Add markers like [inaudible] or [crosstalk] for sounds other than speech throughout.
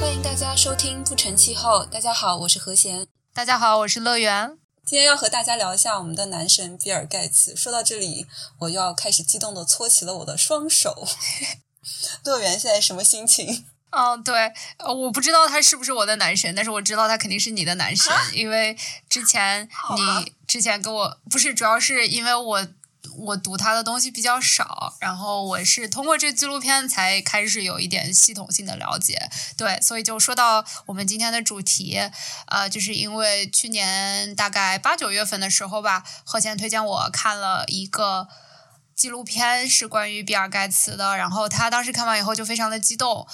欢迎大家收听《不成气候》。大家好，我是何贤。大家好，我是乐园。今天要和大家聊一下我们的男神比尔盖茨。说到这里，我又要开始激动的搓起了我的双手。[laughs] 乐园现在什么心情？哦，对，呃，我不知道他是不是我的男神，但是我知道他肯定是你的男神，因为之前你之前跟我不是，主要是因为我我读他的东西比较少，然后我是通过这纪录片才开始有一点系统性的了解，对，所以就说到我们今天的主题，呃，就是因为去年大概八九月份的时候吧，何贤推荐我看了一个。纪录片是关于比尔盖茨的，然后他当时看完以后就非常的激动，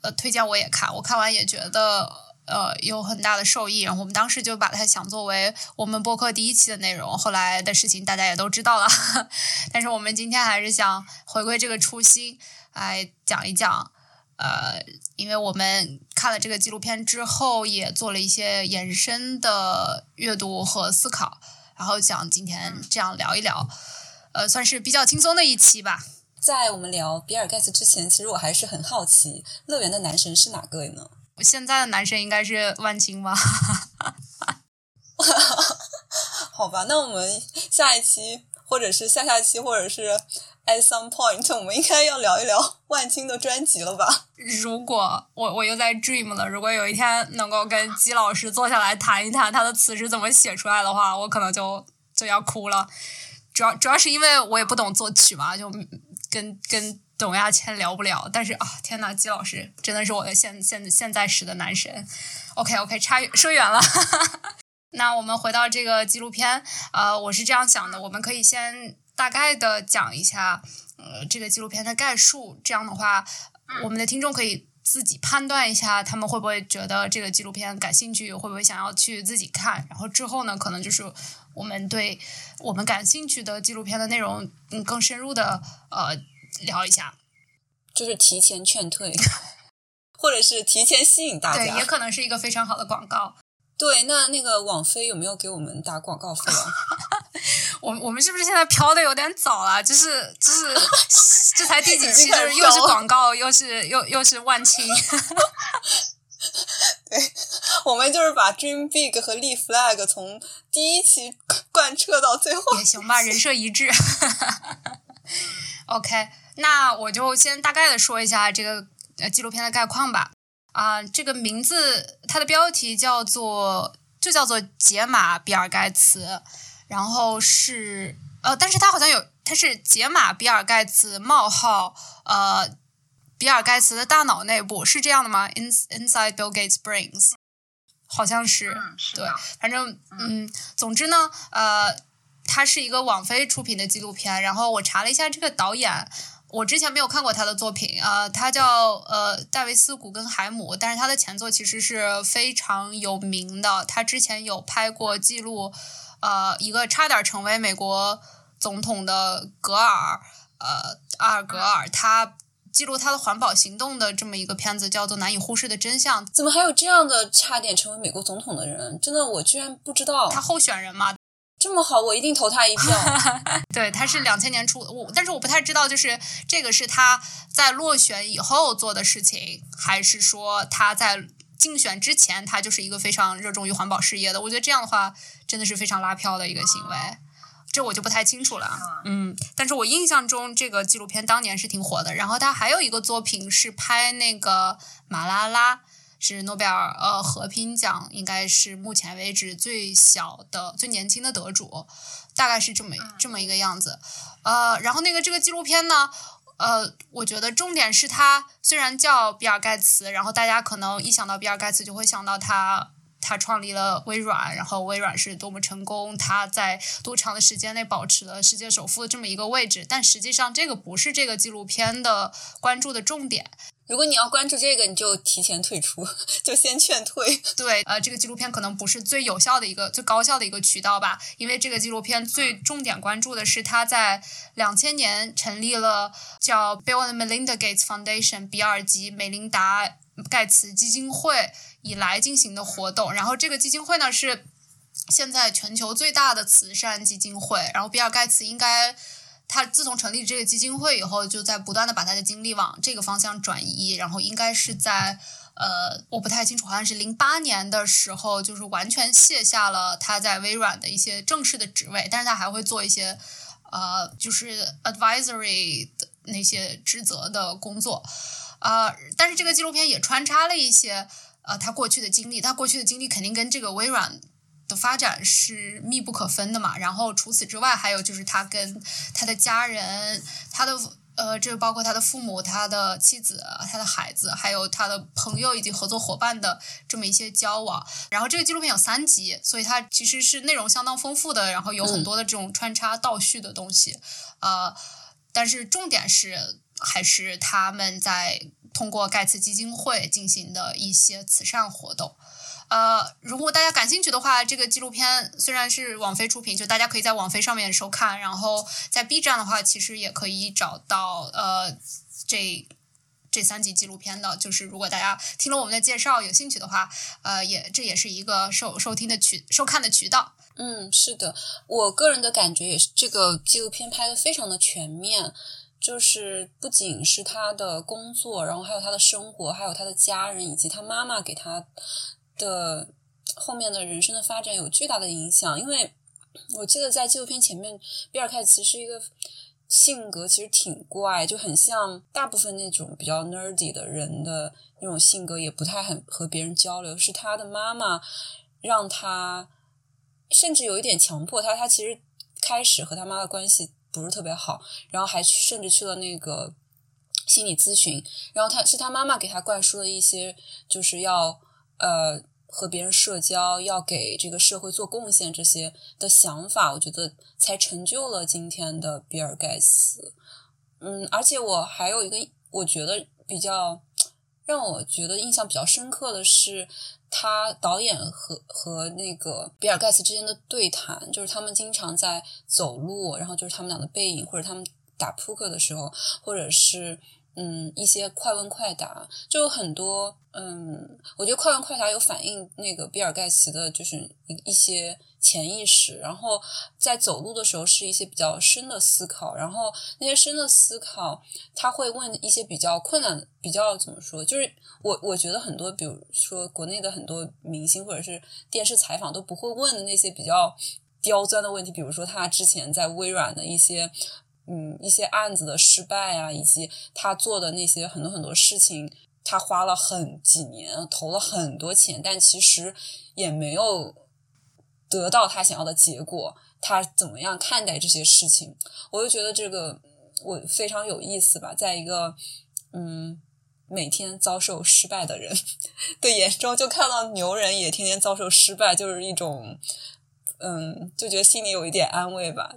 呃，推荐我也看，我看完也觉得呃有很大的受益，我们当时就把它想作为我们播客第一期的内容，后来的事情大家也都知道了，[laughs] 但是我们今天还是想回归这个初心来讲一讲，呃，因为我们看了这个纪录片之后，也做了一些延伸的阅读和思考，然后想今天这样聊一聊。呃，算是比较轻松的一期吧。在我们聊比尔盖茨之前，其实我还是很好奇，乐园的男神是哪个呢？现在的男生应该是万青吧？[laughs] 好吧，那我们下一期，或者是下下期，或者是 at some point，我们应该要聊一聊万青的专辑了吧？如果我我又在 dream 了，如果有一天能够跟姬老师坐下来谈一谈他的词是怎么写出来的话，我可能就就要哭了。主要主要是因为我也不懂作曲嘛，就跟跟董亚千聊不了。但是啊，天呐，季老师真的是我的现现现在时的男神。OK OK，差说远了。[laughs] 那我们回到这个纪录片，呃，我是这样想的，我们可以先大概的讲一下，呃，这个纪录片的概述。这样的话，我们的听众可以自己判断一下，他们会不会觉得这个纪录片感兴趣，会不会想要去自己看。然后之后呢，可能就是。我们对我们感兴趣的纪录片的内容，嗯，更深入的呃聊一下，就是提前劝退，[laughs] 或者是提前吸引大家，对，也可能是一个非常好的广告。[laughs] 对，那那个网飞有没有给我们打广告费啊？[laughs] 我我们是不是现在飘的有点早了？就是就是这才第几期，就是又是广告，又是又又是万青。对，我们就是把 Dream Big 和立 Flag 从第一期贯彻到最后也行吧，人设一致。OK，那我就先大概的说一下这个呃纪录片的概况吧。啊，这个名字它的标题叫做就叫做解码比尔盖茨，然后是呃，但是它好像有它是解码比尔盖茨冒号呃。比尔盖茨的大脑内部是这样的吗？In inside Bill Gates' brains，好像是，对，反正嗯，总之呢，呃，它是一个网飞出品的纪录片。然后我查了一下这个导演，我之前没有看过他的作品啊，他叫呃戴维斯·古根海姆，但是他的前作其实是非常有名的。他之前有拍过记录呃一个差点成为美国总统的格尔，呃阿尔格尔，他。记录他的环保行动的这么一个片子，叫做《难以忽视的真相》。怎么还有这样的差点成为美国总统的人？真的，我居然不知道。他候选人嘛，这么好，我一定投他一票。[laughs] 对，他是两千年出，我但是我不太知道，就是这个是他在落选以后做的事情，还是说他在竞选之前他就是一个非常热衷于环保事业的？我觉得这样的话真的是非常拉票的一个行为。这我就不太清楚了，嗯，但是我印象中这个纪录片当年是挺火的。然后他还有一个作品是拍那个马拉拉，是诺贝尔呃和平奖，应该是目前为止最小的、最年轻的得主，大概是这么这么一个样子。呃，然后那个这个纪录片呢，呃，我觉得重点是他虽然叫比尔盖茨，然后大家可能一想到比尔盖茨就会想到他。他创立了微软，然后微软是多么成功，他在多长的时间内保持了世界首富的这么一个位置。但实际上，这个不是这个纪录片的关注的重点。如果你要关注这个，你就提前退出，就先劝退。[laughs] 对，呃，这个纪录片可能不是最有效的一个、最高效的一个渠道吧，因为这个纪录片最重点关注的是他在两千年成立了叫 Bill and Melinda Gates Foundation（ 比尔及美琳达盖茨基金会）。以来进行的活动，然后这个基金会呢是现在全球最大的慈善基金会。然后比尔盖茨应该他自从成立这个基金会以后，就在不断的把他的精力往这个方向转移。然后应该是在呃，我不太清楚，好像是零八年的时候，就是完全卸下了他在微软的一些正式的职位，但是他还会做一些呃，就是 advisory 的那些职责的工作。啊，但是这个纪录片也穿插了一些呃他过去的经历，他过去的经历肯定跟这个微软的发展是密不可分的嘛。然后除此之外，还有就是他跟他的家人，他的呃，这包括他的父母、他的妻子、他的孩子，还有他的朋友以及合作伙伴的这么一些交往。然后这个纪录片有三集，所以它其实是内容相当丰富的，然后有很多的这种穿插倒叙的东西。呃，但是重点是。还是他们在通过盖茨基金会进行的一些慈善活动。呃，如果大家感兴趣的话，这个纪录片虽然是网飞出品，就大家可以在网飞上面收看。然后在 B 站的话，其实也可以找到呃这这三集纪录片的。就是如果大家听了我们的介绍有兴趣的话，呃，也这也是一个收收听的渠收看的渠道。嗯，是的，我个人的感觉也是，这个纪录片拍的非常的全面。就是不仅是他的工作，然后还有他的生活，还有他的家人，以及他妈妈给他的后面的人生的发展有巨大的影响。因为我记得在纪录片前面，比尔盖茨是一个性格其实挺怪，就很像大部分那种比较 nerdy 的人的那种性格，也不太很和别人交流。是他的妈妈让他，甚至有一点强迫他。他其实开始和他妈的关系。不是特别好，然后还去甚至去了那个心理咨询，然后他是他妈妈给他灌输了一些，就是要呃和别人社交，要给这个社会做贡献这些的想法，我觉得才成就了今天的比尔盖茨。嗯，而且我还有一个我觉得比较让我觉得印象比较深刻的是。他导演和和那个比尔盖茨之间的对谈，就是他们经常在走路，然后就是他们俩的背影，或者他们打扑克的时候，或者是嗯一些快问快答，就有很多嗯，我觉得快问快答有反映那个比尔盖茨的，就是一一些。潜意识，然后在走路的时候是一些比较深的思考，然后那些深的思考，他会问一些比较困难、比较怎么说？就是我我觉得很多，比如说国内的很多明星或者是电视采访都不会问的那些比较刁钻的问题，比如说他之前在微软的一些嗯一些案子的失败啊，以及他做的那些很多很多事情，他花了很几年，投了很多钱，但其实也没有。得到他想要的结果，他怎么样看待这些事情？我就觉得这个我非常有意思吧。在一个嗯每天遭受失败的人的眼中，就看到牛人也天天遭受失败，就是一种嗯，就觉得心里有一点安慰吧。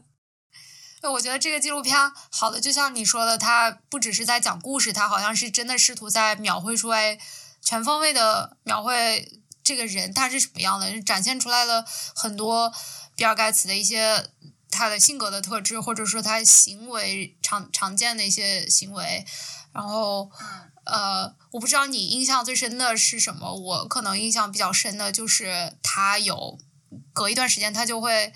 那我觉得这个纪录片好的，就像你说的，它不只是在讲故事，它好像是真的试图在描绘出来全方位的描绘。这个人他是什么样的？展现出来了很多比尔盖茨的一些他的性格的特质，或者说他行为常常见的一些行为。然后，呃，我不知道你印象最深的是什么？我可能印象比较深的就是他有隔一段时间他就会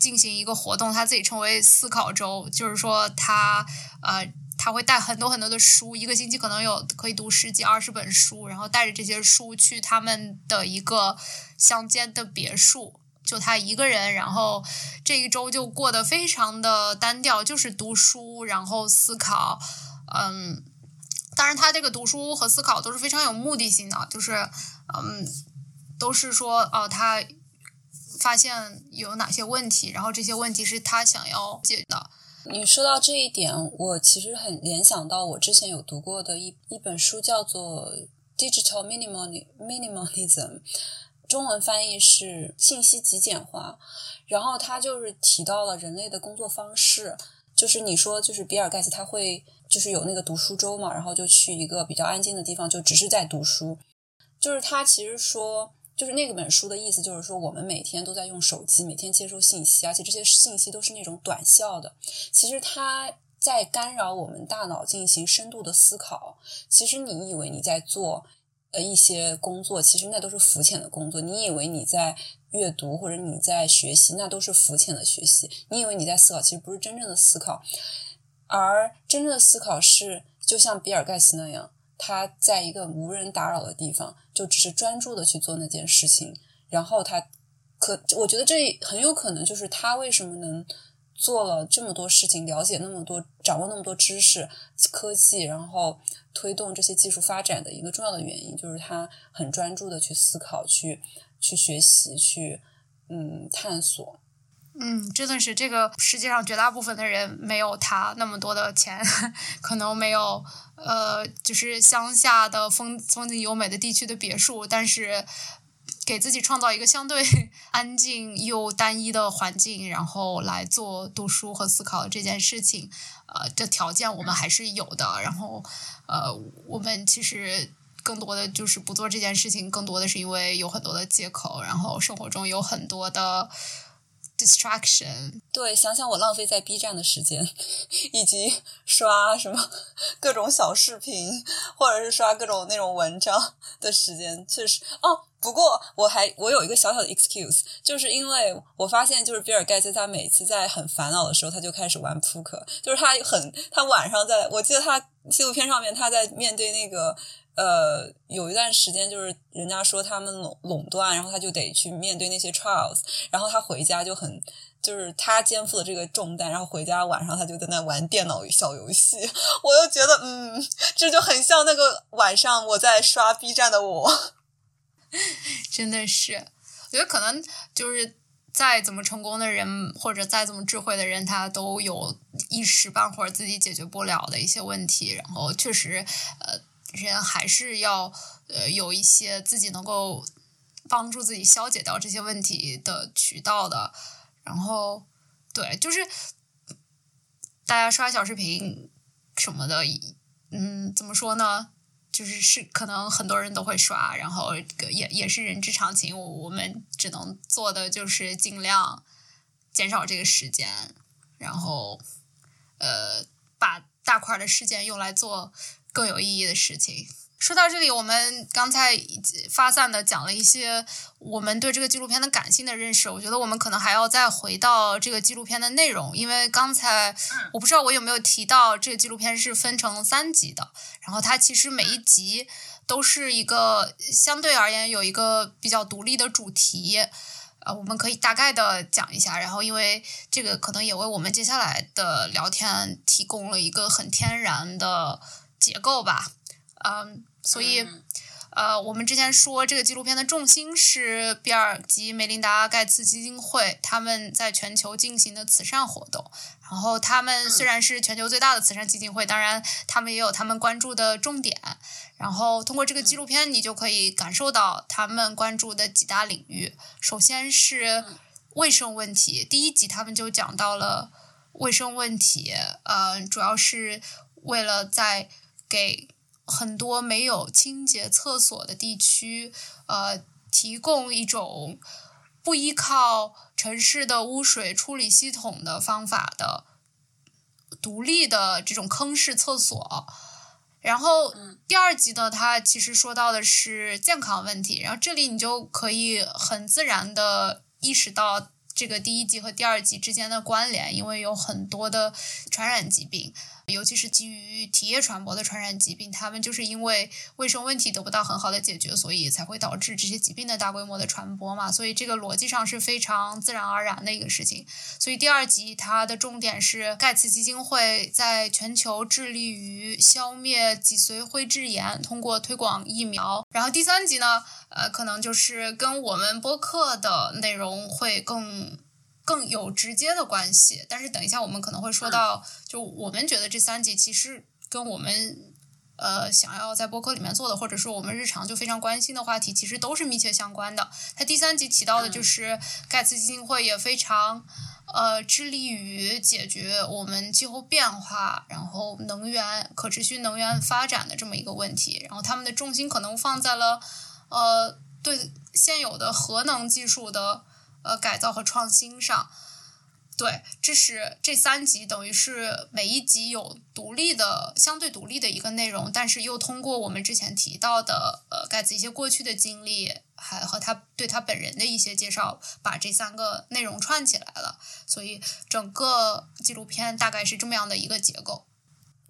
进行一个活动，他自己称为思考周，就是说他呃。他会带很多很多的书，一个星期可能有可以读十几二十本书，然后带着这些书去他们的一个乡间的别墅，就他一个人，然后这一周就过得非常的单调，就是读书，然后思考，嗯，当然他这个读书和思考都是非常有目的性的，就是嗯，都是说哦，他发现有哪些问题，然后这些问题是他想要解的。你说到这一点，我其实很联想到我之前有读过的一一本书，叫做《Digital Minimalism》，中文翻译是“信息极简化”。然后他就是提到了人类的工作方式，就是你说，就是比尔盖茨他会就是有那个读书周嘛，然后就去一个比较安静的地方，就只是在读书。就是他其实说。就是那个本书的意思，就是说我们每天都在用手机，每天接收信息，而且这些信息都是那种短效的。其实它在干扰我们大脑进行深度的思考。其实你以为你在做呃一些工作，其实那都是肤浅的工作。你以为你在阅读或者你在学习，那都是肤浅的学习。你以为你在思考，其实不是真正的思考。而真正的思考是，就像比尔盖茨那样。他在一个无人打扰的地方，就只是专注的去做那件事情，然后他可我觉得这很有可能就是他为什么能做了这么多事情，了解那么多，掌握那么多知识、科技，然后推动这些技术发展的一个重要的原因，就是他很专注的去思考、去去学习、去嗯探索。嗯，真的是这个世界上绝大部分的人没有他那么多的钱，[laughs] 可能没有呃，就是乡下的风风景优美的地区的别墅，但是给自己创造一个相对 [laughs] 安静又单一的环境，然后来做读书和思考这件事情，呃，这条件我们还是有的。然后呃，我们其实更多的就是不做这件事情，更多的是因为有很多的借口，然后生活中有很多的。distraction，对，想想我浪费在 B 站的时间，以及刷什么各种小视频，或者是刷各种那种文章的时间，确实哦。不过我还我有一个小小的 excuse，就是因为我发现，就是比尔盖茨他每次在很烦恼的时候，他就开始玩扑克，就是他很他晚上在，我记得他纪录片上面他在面对那个。呃，有一段时间就是人家说他们垄垄断，然后他就得去面对那些 trials，然后他回家就很，就是他肩负了这个重担，然后回家晚上他就在那玩电脑小游戏，我就觉得，嗯，这就很像那个晚上我在刷 B 站的我，[laughs] 真的是，我觉得可能就是再怎么成功的人，或者再怎么智慧的人，他都有一时半会儿自己解决不了的一些问题，然后确实，呃。人还是要呃有一些自己能够帮助自己消解掉这些问题的渠道的，然后对，就是大家刷小视频什么的，嗯，怎么说呢？就是是可能很多人都会刷，然后也也是人之常情。我我们只能做的就是尽量减少这个时间，然后呃把大块的时间用来做。更有意义的事情。说到这里，我们刚才发散的讲了一些我们对这个纪录片的感性的认识。我觉得我们可能还要再回到这个纪录片的内容，因为刚才我不知道我有没有提到，这个纪录片是分成三集的。然后它其实每一集都是一个相对而言有一个比较独立的主题。呃，我们可以大概的讲一下，然后因为这个可能也为我们接下来的聊天提供了一个很天然的。结构吧，嗯，所以，呃，我们之前说这个纪录片的重心是比尔及梅琳达盖茨基金会他们在全球进行的慈善活动。然后，他们虽然是全球最大的慈善基金会，当然他们也有他们关注的重点。然后，通过这个纪录片，你就可以感受到他们关注的几大领域。首先是卫生问题，第一集他们就讲到了卫生问题，呃，主要是为了在给很多没有清洁厕所的地区，呃，提供一种不依靠城市的污水处理系统的方法的独立的这种坑式厕所。然后第二集呢，它其实说到的是健康问题。然后这里你就可以很自然的意识到这个第一集和第二集之间的关联，因为有很多的传染疾病。尤其是基于体液传播的传染疾病，他们就是因为卫生问题得不到很好的解决，所以才会导致这些疾病的大规模的传播嘛。所以这个逻辑上是非常自然而然的一个事情。所以第二集它的重点是盖茨基金会在全球致力于消灭脊髓灰质炎，通过推广疫苗。然后第三集呢，呃，可能就是跟我们播客的内容会更。更有直接的关系，但是等一下我们可能会说到，就我们觉得这三集其实跟我们呃想要在播客里面做的，或者说我们日常就非常关心的话题，其实都是密切相关的。它第三集提到的就是盖茨基金会也非常呃致力于解决我们气候变化，然后能源可持续能源发展的这么一个问题，然后他们的重心可能放在了呃对现有的核能技术的。呃，改造和创新上，对，这是这三集，等于是每一集有独立的、相对独立的一个内容，但是又通过我们之前提到的呃盖茨一些过去的经历，还和他对他本人的一些介绍，把这三个内容串起来了。所以整个纪录片大概是这么样的一个结构。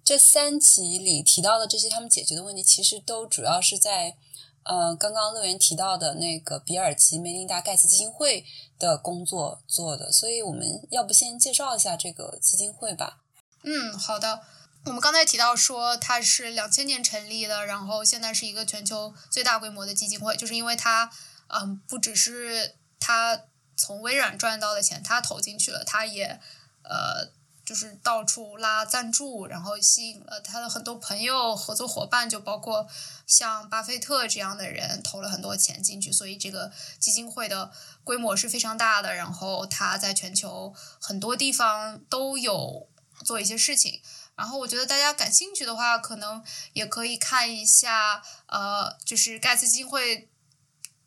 这三集里提到的这些他们解决的问题，其实都主要是在呃刚刚乐园提到的那个比尔及梅琳达盖茨基金会的工作做的。所以我们要不先介绍一下这个基金会吧？嗯，好的。我们刚才提到说它是两千年成立的，然后现在是一个全球最大规模的基金会，就是因为它，嗯，不只是它从微软赚到的钱，它投进去了，它也，呃，就是到处拉赞助，然后吸引了他的很多朋友、合作伙伴，就包括像巴菲特这样的人投了很多钱进去，所以这个基金会的规模是非常大的。然后他在全球很多地方都有做一些事情。然后我觉得大家感兴趣的话，可能也可以看一下，呃，就是盖茨基金会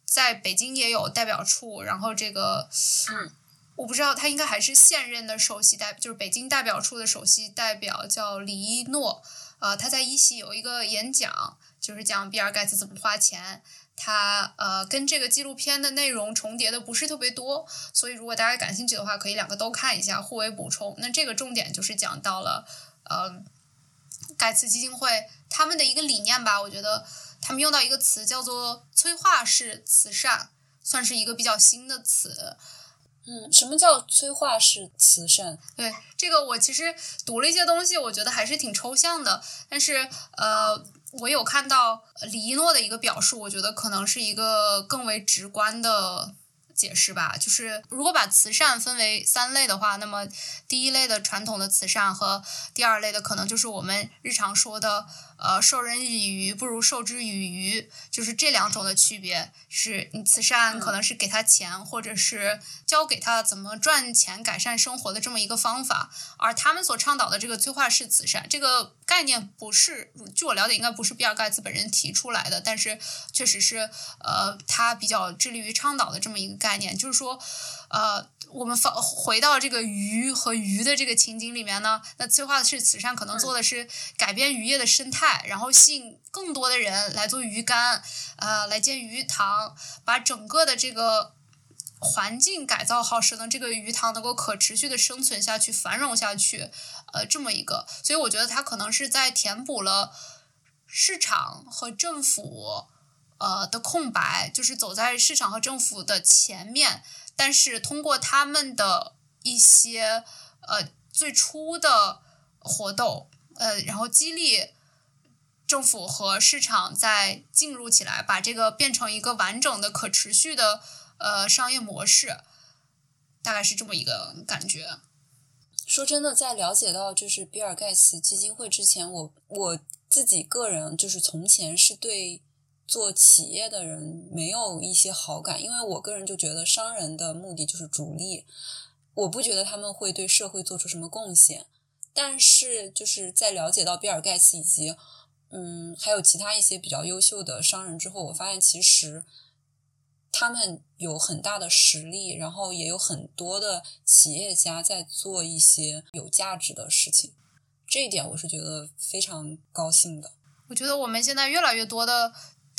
在北京也有代表处。然后这个，嗯，我不知道他应该还是现任的首席代，就是北京代表处的首席代表叫李一诺。呃，他在一席有一个演讲，就是讲比尔盖茨怎么花钱。他呃跟这个纪录片的内容重叠的不是特别多，所以如果大家感兴趣的话，可以两个都看一下，互为补充。那这个重点就是讲到了。呃，盖茨基金会他们的一个理念吧，我觉得他们用到一个词叫做催化式慈善，算是一个比较新的词。嗯，什么叫催化式慈善？对这个，我其实读了一些东西，我觉得还是挺抽象的。但是呃，我有看到李一诺的一个表述，我觉得可能是一个更为直观的。解释吧，就是如果把慈善分为三类的话，那么第一类的传统的慈善和第二类的可能就是我们日常说的。呃，授人以鱼不如授之以渔，就是这两种的区别。是你慈善可能是给他钱，或者是教给他怎么赚钱、改善生活的这么一个方法。而他们所倡导的这个催化式慈善这个概念，不是据我了解，应该不是比尔盖茨本人提出来的，但是确实是呃，他比较致力于倡导的这么一个概念，就是说，呃。我们放回到这个鱼和鱼的这个情景里面呢，那催化式慈善可能做的是改变渔业的生态，然后吸引更多的人来做鱼竿，呃，来建鱼塘，把整个的这个环境改造好，使得这个鱼塘能够可持续的生存下去、繁荣下去，呃，这么一个。所以我觉得它可能是在填补了市场和政府呃的空白，就是走在市场和政府的前面。但是通过他们的一些呃最初的活动，呃，然后激励政府和市场再进入起来，把这个变成一个完整的、可持续的呃商业模式，大概是这么一个感觉。说真的，在了解到就是比尔盖茨基金会之前，我我自己个人就是从前是对。做企业的人没有一些好感，因为我个人就觉得商人的目的就是逐利，我不觉得他们会对社会做出什么贡献。但是就是在了解到比尔盖茨以及嗯还有其他一些比较优秀的商人之后，我发现其实他们有很大的实力，然后也有很多的企业家在做一些有价值的事情，这一点我是觉得非常高兴的。我觉得我们现在越来越多的。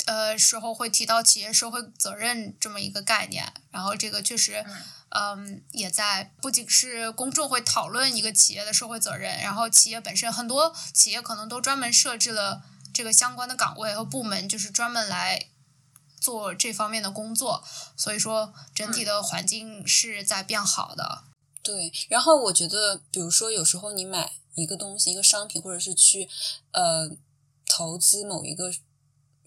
呃，时候会提到企业社会责任这么一个概念，然后这个确实，嗯，也在不仅是公众会讨论一个企业的社会责任，然后企业本身很多企业可能都专门设置了这个相关的岗位和部门，就是专门来做这方面的工作，所以说整体的环境是在变好的。对，然后我觉得，比如说有时候你买一个东西，一个商品，或者是去呃投资某一个。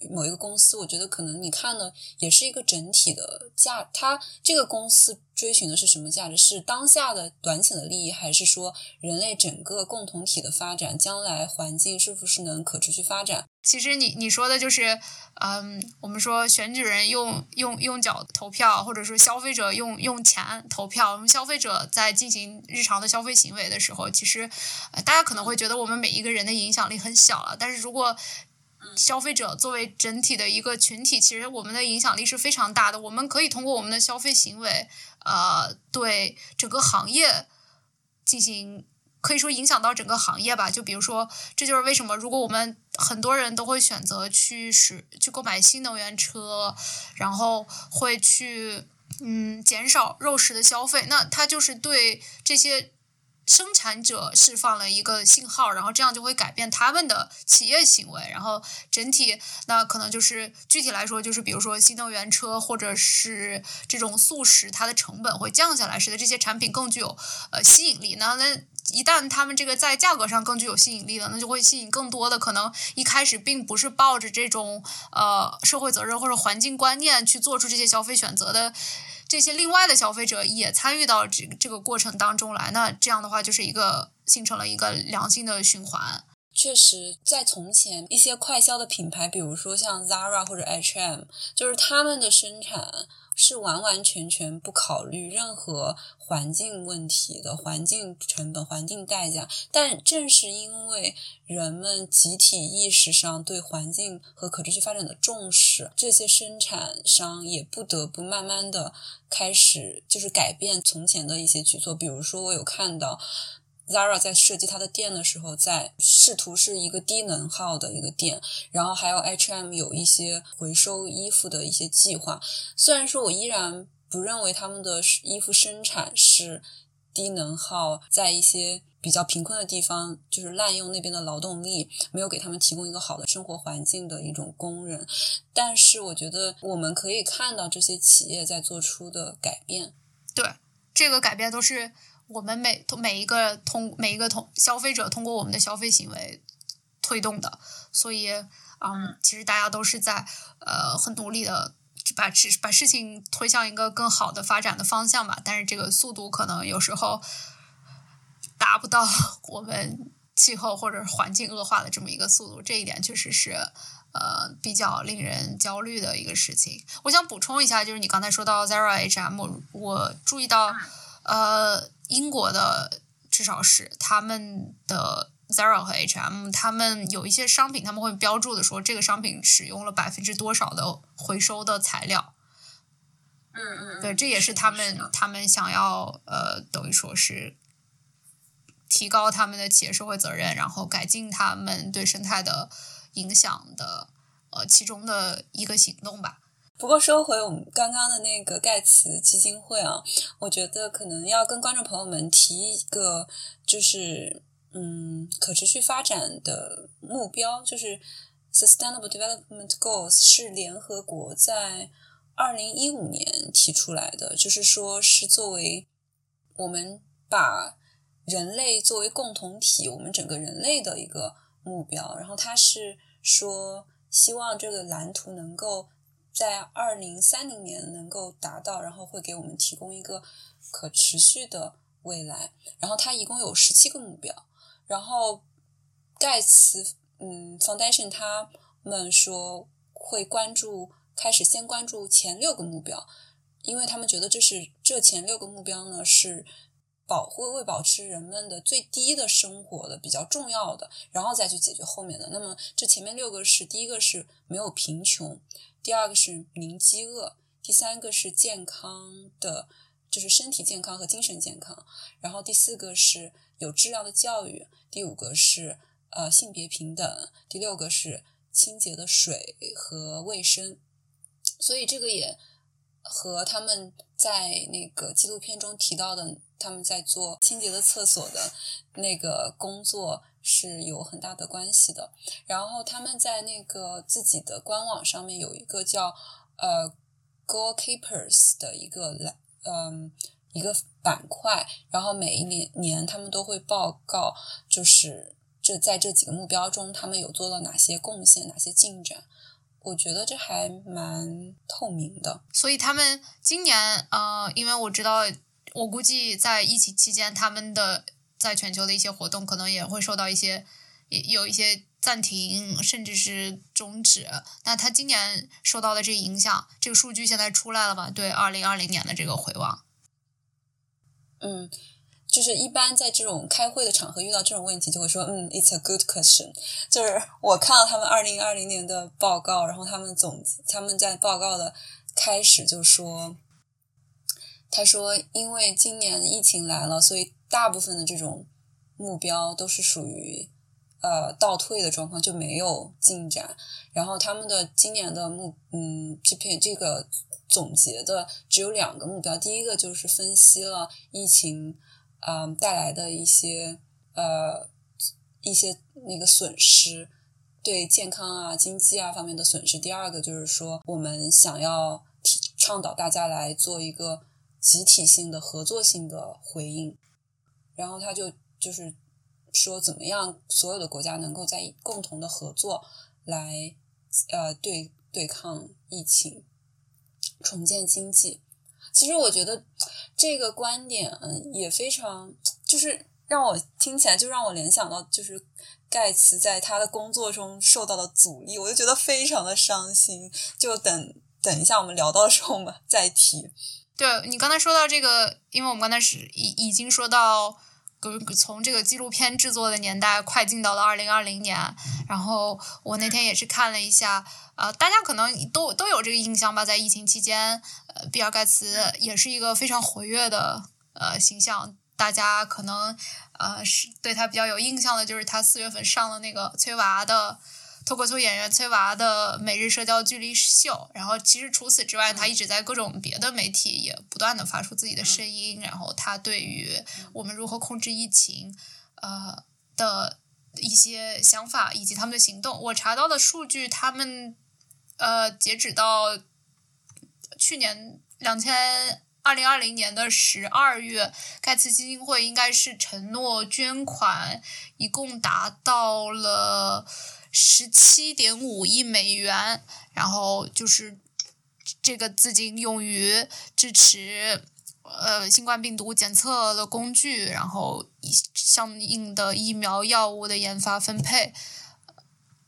某一个公司，我觉得可能你看的也是一个整体的价，它这个公司追寻的是什么价值？是当下的短浅的利益，还是说人类整个共同体的发展？将来环境是不是能可持续发展？其实你你说的就是，嗯，我们说选举人用用用脚投票，或者说消费者用用钱投票。我们消费者在进行日常的消费行为的时候，其实大家可能会觉得我们每一个人的影响力很小了，但是如果消费者作为整体的一个群体，其实我们的影响力是非常大的。我们可以通过我们的消费行为，呃，对整个行业进行可以说影响到整个行业吧。就比如说，这就是为什么如果我们很多人都会选择去使去购买新能源车，然后会去嗯减少肉食的消费，那它就是对这些。生产者释放了一个信号，然后这样就会改变他们的企业行为，然后整体那可能就是具体来说，就是比如说新能源车或者是这种速食，它的成本会降下来，使得这些产品更具有呃吸引力。那那一旦他们这个在价格上更具有吸引力了，那就会吸引更多的可能一开始并不是抱着这种呃社会责任或者环境观念去做出这些消费选择的。这些另外的消费者也参与到这这个过程当中来，那这样的话就是一个形成了一个良性的循环。确实，在从前一些快消的品牌，比如说像 Zara 或者 H&M，就是他们的生产。是完完全全不考虑任何环境问题的环境成本、环境代价，但正是因为人们集体意识上对环境和可持续发展的重视，这些生产商也不得不慢慢的开始就是改变从前的一些举措，比如说我有看到。Zara 在设计它的店的时候，在试图是一个低能耗的一个店，然后还有 H&M 有一些回收衣服的一些计划。虽然说我依然不认为他们的衣服生产是低能耗，在一些比较贫困的地方，就是滥用那边的劳动力，没有给他们提供一个好的生活环境的一种工人。但是我觉得我们可以看到这些企业在做出的改变。对，这个改变都是。我们每每一个通每一个通消费者通过我们的消费行为推动的，所以嗯，其实大家都是在呃很努力的把事把事情推向一个更好的发展的方向吧。但是这个速度可能有时候达不到我们气候或者环境恶化的这么一个速度，这一点确实是呃比较令人焦虑的一个事情。我想补充一下，就是你刚才说到 Zara H&M，我注意到呃。英国的至少是他们的 Zara 和 H&M，他们有一些商品他们会标注的说这个商品使用了百分之多少的回收的材料。嗯嗯，对，这也是他们他们想要呃等于说是提高他们的企业社会责任，然后改进他们对生态的影响的呃其中的一个行动吧。不过说回我们刚刚的那个盖茨基金会啊，我觉得可能要跟观众朋友们提一个，就是嗯，可持续发展的目标，就是 Sustainable Development Goals 是联合国在二零一五年提出来的，就是说是作为我们把人类作为共同体，我们整个人类的一个目标。然后他是说，希望这个蓝图能够。在二零三零年能够达到，然后会给我们提供一个可持续的未来。然后它一共有十七个目标。然后盖茨嗯 Foundation 他们说会关注，开始先关注前六个目标，因为他们觉得这是这前六个目标呢是保护为保持人们的最低的生活的比较重要的，然后再去解决后面的。那么这前面六个是第一个是没有贫穷。第二个是零饥饿，第三个是健康的，就是身体健康和精神健康。然后第四个是有质量的教育，第五个是呃性别平等，第六个是清洁的水和卫生。所以这个也和他们在那个纪录片中提到的他们在做清洁的厕所的那个工作。是有很大的关系的。然后他们在那个自己的官网上面有一个叫呃 Goalkeepers 的一个来嗯一个板块，然后每一年年他们都会报告，就是这在这几个目标中他们有做了哪些贡献，哪些进展。我觉得这还蛮透明的。所以他们今年呃，因为我知道，我估计在疫情期间他们的。在全球的一些活动可能也会受到一些，有一些暂停，甚至是终止。那他今年受到的这个影响，这个数据现在出来了吧？对，二零二零年的这个回望。嗯，就是一般在这种开会的场合遇到这种问题，就会说，嗯，it's a good question。就是我看到他们二零二零年的报告，然后他们总他们在报告的开始就说，他说，因为今年疫情来了，所以。大部分的这种目标都是属于呃倒退的状况，就没有进展。然后他们的今年的目嗯这篇这个总结的只有两个目标，第一个就是分析了疫情嗯带来的一些呃一些那个损失，对健康啊、经济啊方面的损失。第二个就是说，我们想要提倡导大家来做一个集体性的、合作性的回应。然后他就就是说，怎么样所有的国家能够在共同的合作来呃对对抗疫情。重建经济，其实我觉得这个观点也非常，就是让我听起来就让我联想到，就是盖茨在他的工作中受到的阻力，我就觉得非常的伤心。就等等一下我们聊到的时候，我们再提。对你刚才说到这个，因为我们刚才是已已经说到。从这个纪录片制作的年代快进到了二零二零年，然后我那天也是看了一下，呃，大家可能都都有这个印象吧，在疫情期间，呃，比尔盖茨也是一个非常活跃的呃形象，大家可能呃是对他比较有印象的，就是他四月份上了那个崔娃的。脱口秀演员崔娃的每日社交距离秀，然后其实除此之外，他一直在各种别的媒体也不断的发出自己的声音，然后他对于我们如何控制疫情，呃的一些想法以及他们的行动，我查到的数据，他们呃截止到去年两千二零二零年的十二月，盖茨基金会应该是承诺捐款，一共达到了。十七点五亿美元，然后就是这个资金用于支持呃新冠病毒检测的工具，然后相应的疫苗药物的研发分配。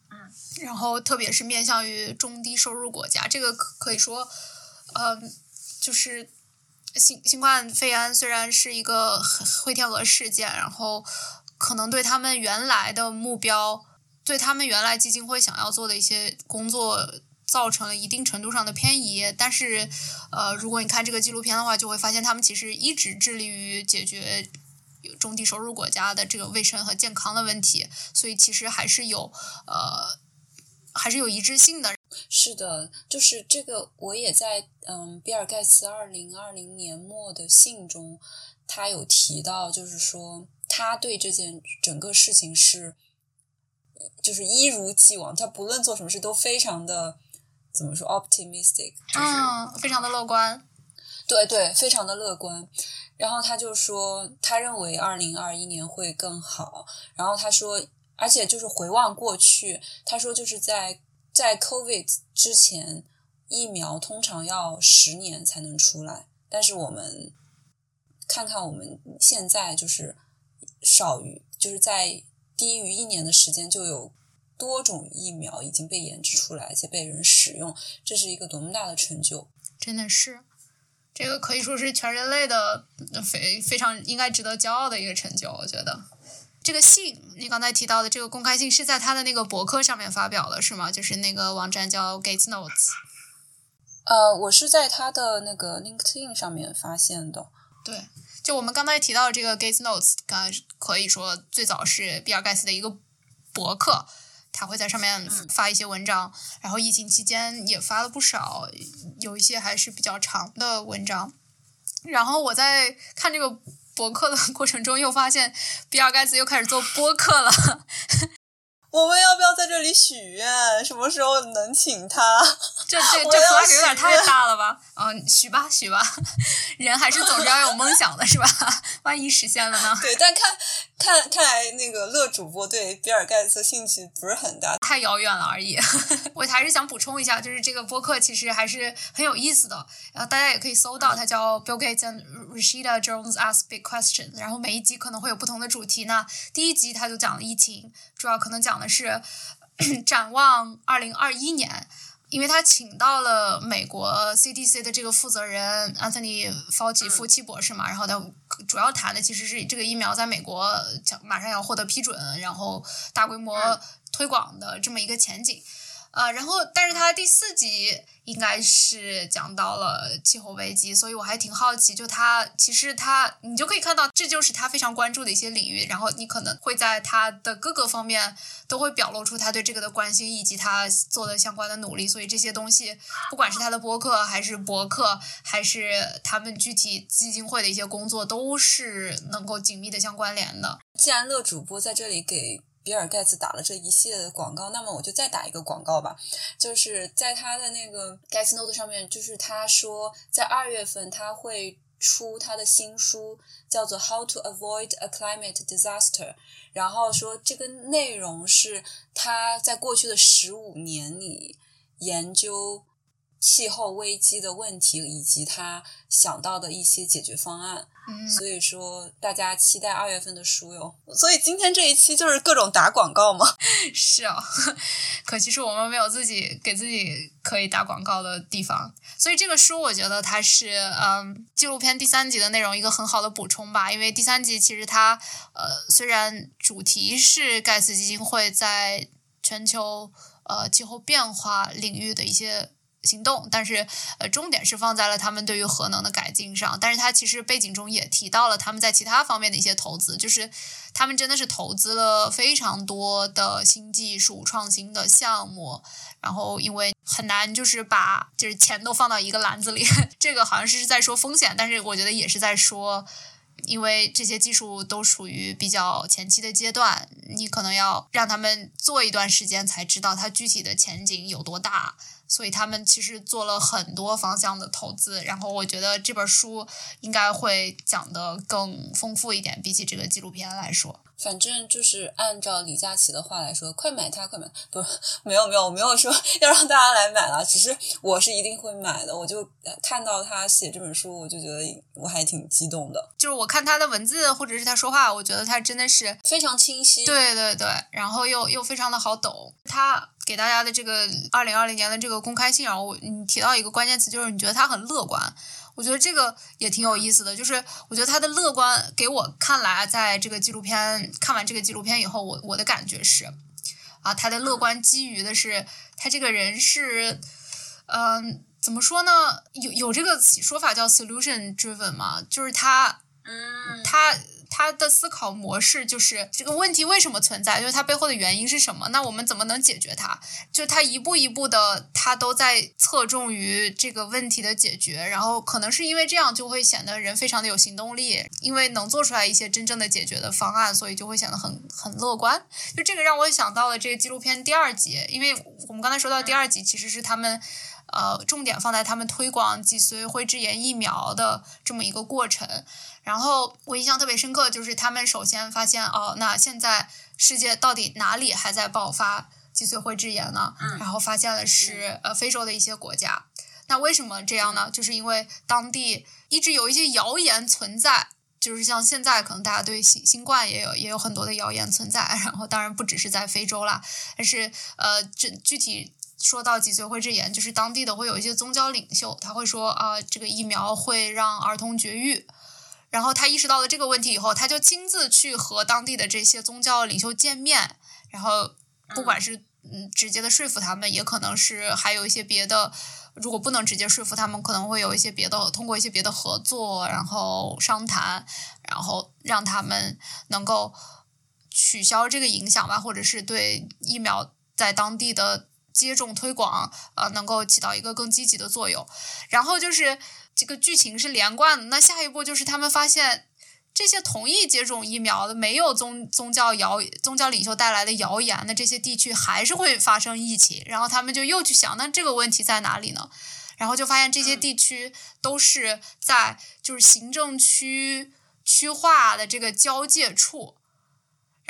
嗯，然后特别是面向于中低收入国家，这个可可以说，嗯，就是新新冠肺炎虽然是一个灰天鹅事件，然后可能对他们原来的目标。对他们原来基金会想要做的一些工作造成了一定程度上的偏移，但是，呃，如果你看这个纪录片的话，就会发现他们其实一直致力于解决中低收入国家的这个卫生和健康的问题，所以其实还是有呃，还是有一致性的。是的，就是这个，我也在嗯，比尔盖茨二零二零年末的信中，他有提到，就是说他对这件整个事情是。就是一如既往，他不论做什么事都非常的怎么说，optimistic，就是非常的乐观。对对，非常的乐观。然后他就说，他认为二零二一年会更好。然后他说，而且就是回望过去，他说就是在在 COVID 之前，疫苗通常要十年才能出来，但是我们看看我们现在就是少于，就是在。低于一年的时间，就有多种疫苗已经被研制出来，而且被人使用，这是一个多么大的成就！真的是，这个可以说是全人类的非非常应该值得骄傲的一个成就。我觉得这个信，你刚才提到的这个公开信是在他的那个博客上面发表的，是吗？就是那个网站叫 Gates Notes。呃，我是在他的那个 LinkedIn 上面发现的。对。就我们刚才提到这个 Gates Notes，刚可以说最早是比尔盖茨的一个博客，他会在上面发一些文章，然后疫情期间也发了不少，有一些还是比较长的文章。然后我在看这个博客的过程中，又发现比尔盖茨又开始做播客了。我们要不要在这里许愿？什么时候能请他？[laughs] 这这这 flag 有点太大了吧？嗯，许吧许吧，[laughs] 人还是总是要有梦想的，是吧？[laughs] 万一实现了呢？对，但看看看来那个乐主播对比尔盖茨兴趣不是很大，太遥远了而已。[laughs] 我还是想补充一下，就是这个播客其实还是很有意思的，然后大家也可以搜到，它叫 Bill Gates and Rashida Jones Ask Big Questions，然后每一集可能会有不同的主题呢。第一集他就讲了疫情，主要可能讲的是 [clears throat] 展望二零二一年。因为他请到了美国 CDC 的这个负责人 Anthony Fauci 夫妻博士嘛，然后他主要谈的其实是这个疫苗在美国马上要获得批准，然后大规模推广的这么一个前景。呃，然后，但是它第四集应该是讲到了气候危机，所以我还挺好奇，就它其实它你就可以看到，这就是他非常关注的一些领域，然后你可能会在他的各个方面都会表露出他对这个的关心以及他做的相关的努力，所以这些东西，不管是他的播客还是博客，还是他们具体基金会的一些工作，都是能够紧密的相关联的。既然乐主播在这里给。比尔盖茨打了这一系列的广告，那么我就再打一个广告吧，就是在他的那个盖茨 Note 上面，就是他说在二月份他会出他的新书，叫做《How to Avoid a Climate Disaster》，然后说这个内容是他在过去的十五年里研究。气候危机的问题以及他想到的一些解决方案，所以说大家期待二月份的书哟。所以今天这一期就是各种打广告嘛。[laughs] 是啊，[laughs] 可惜是我们没有自己给自己可以打广告的地方。所以这个书我觉得它是嗯纪录片第三集的内容一个很好的补充吧。因为第三集其实它呃虽然主题是盖茨基金会在全球呃气候变化领域的一些。行动，但是呃，重点是放在了他们对于核能的改进上。但是它其实背景中也提到了他们在其他方面的一些投资，就是他们真的是投资了非常多的新技术、创新的项目。然后因为很难就是把就是钱都放到一个篮子里，[laughs] 这个好像是在说风险，但是我觉得也是在说，因为这些技术都属于比较前期的阶段，你可能要让他们做一段时间才知道它具体的前景有多大。所以他们其实做了很多方向的投资，然后我觉得这本书应该会讲的更丰富一点，比起这个纪录片来说。反正就是按照李佳琦的话来说，快买它，快买！不，没有没有，我没有说 [laughs] 要让大家来买了，只是我是一定会买的。我就看到他写这本书，我就觉得我还挺激动的。就是我看他的文字或者是他说话，我觉得他真的是非常清晰。对对对，然后又又非常的好懂。他给大家的这个二零二零年的这个公开信，啊，我你提到一个关键词，就是你觉得他很乐观。我觉得这个也挺有意思的，就是我觉得他的乐观，给我看来，在这个纪录片看完这个纪录片以后，我我的感觉是，啊，他的乐观基于的是他这个人是，嗯，怎么说呢？有有这个说法叫 solution driven 嘛，就是他，嗯，他。他的思考模式就是这个问题为什么存在，就是它背后的原因是什么？那我们怎么能解决它？就他一步一步的，他都在侧重于这个问题的解决。然后可能是因为这样，就会显得人非常的有行动力，因为能做出来一些真正的解决的方案，所以就会显得很很乐观。就这个让我想到了这个纪录片第二集，因为我们刚才说到第二集其实是他们呃重点放在他们推广脊髓灰质炎疫苗的这么一个过程。然后我印象特别深刻，就是他们首先发现哦，那现在世界到底哪里还在爆发脊髓灰质炎呢？然后发现了是呃非洲的一些国家。那为什么这样呢？就是因为当地一直有一些谣言存在，就是像现在可能大家对新新冠也有也有很多的谣言存在。[laughs] 然后当然不只是在非洲啦，但是呃这具体说到脊髓灰质炎，就是当地的会有一些宗教领袖，他会说啊这个疫苗会让儿童绝育。然后他意识到了这个问题以后，他就亲自去和当地的这些宗教领袖见面，然后不管是嗯直接的说服他们，也可能是还有一些别的，如果不能直接说服他们，可能会有一些别的，通过一些别的合作，然后商谈，然后让他们能够取消这个影响吧，或者是对疫苗在当地的接种推广，呃，能够起到一个更积极的作用。然后就是。这个剧情是连贯的，那下一步就是他们发现这些同意接种疫苗的、没有宗宗教谣宗教领袖带来的谣言的这些地区，还是会发生疫情。然后他们就又去想，那这个问题在哪里呢？然后就发现这些地区都是在就是行政区区划的这个交界处。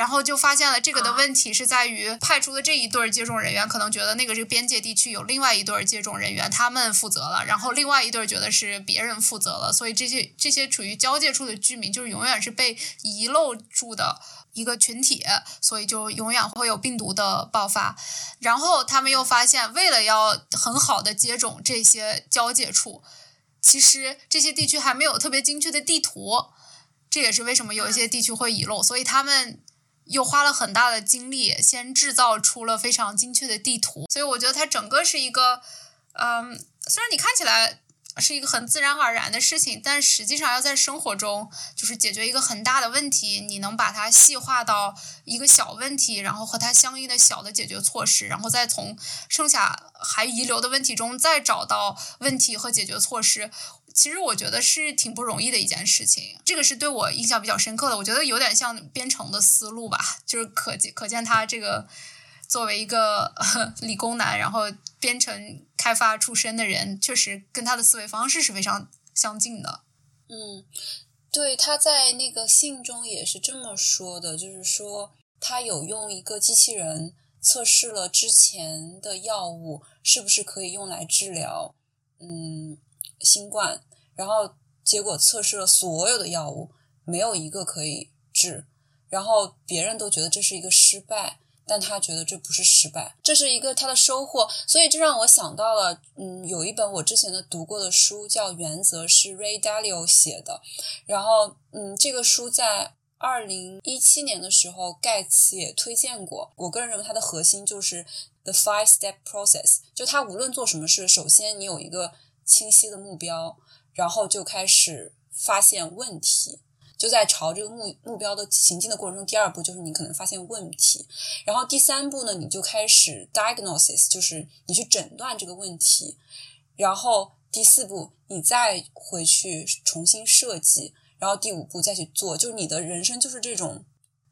然后就发现了这个的问题是在于派出的这一对接种人员可能觉得那个这个边界地区有另外一对接种人员他们负责了，然后另外一对觉得是别人负责了，所以这些这些处于交界处的居民就是永远是被遗漏住的一个群体，所以就永远会有病毒的爆发。然后他们又发现，为了要很好的接种这些交界处，其实这些地区还没有特别精确的地图，这也是为什么有一些地区会遗漏，所以他们。又花了很大的精力，先制造出了非常精确的地图，所以我觉得它整个是一个，嗯，虽然你看起来是一个很自然而然的事情，但实际上要在生活中就是解决一个很大的问题，你能把它细化到一个小问题，然后和它相应的小的解决措施，然后再从剩下还遗留的问题中再找到问题和解决措施。其实我觉得是挺不容易的一件事情，这个是对我印象比较深刻的。我觉得有点像编程的思路吧，就是可见可见他这个作为一个 [laughs] 理工男，然后编程开发出身的人，确实跟他的思维方式是非常相近的。嗯，对，他在那个信中也是这么说的，就是说他有用一个机器人测试了之前的药物是不是可以用来治疗，嗯。新冠，然后结果测试了所有的药物，没有一个可以治，然后别人都觉得这是一个失败，但他觉得这不是失败，这是一个他的收获，所以这让我想到了，嗯，有一本我之前的读过的书叫《原则》，是 Ray Dalio 写的，然后嗯，这个书在二零一七年的时候盖茨也推荐过，我个人认为它的核心就是 The Five Step Process，就他无论做什么事，首先你有一个。清晰的目标，然后就开始发现问题，就在朝这个目目标的行进的过程中，第二步就是你可能发现问题，然后第三步呢，你就开始 diagnosis，就是你去诊断这个问题，然后第四步你再回去重新设计，然后第五步再去做，就是你的人生就是这种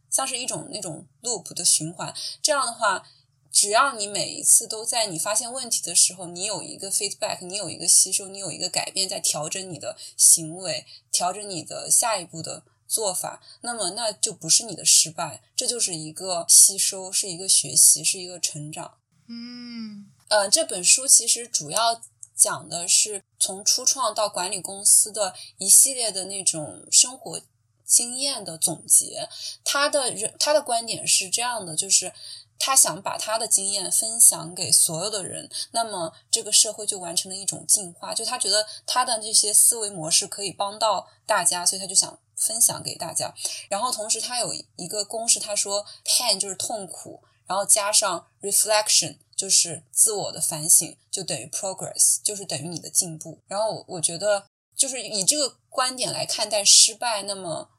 像是一种那种 loop 的循环，这样的话。只要你每一次都在你发现问题的时候，你有一个 feedback，你有一个吸收，你有一个改变，在调整你的行为，调整你的下一步的做法，那么那就不是你的失败，这就是一个吸收，是一个学习，是一个成长。嗯，呃，这本书其实主要讲的是从初创到管理公司的一系列的那种生活经验的总结。他的人，他的观点是这样的，就是。他想把他的经验分享给所有的人，那么这个社会就完成了一种进化。就他觉得他的这些思维模式可以帮到大家，所以他就想分享给大家。然后同时他有一个公式，他说 pain 就是痛苦，然后加上 reflection 就是自我的反省，就等于 progress，就是等于你的进步。然后我觉得就是以这个观点来看待失败，那么。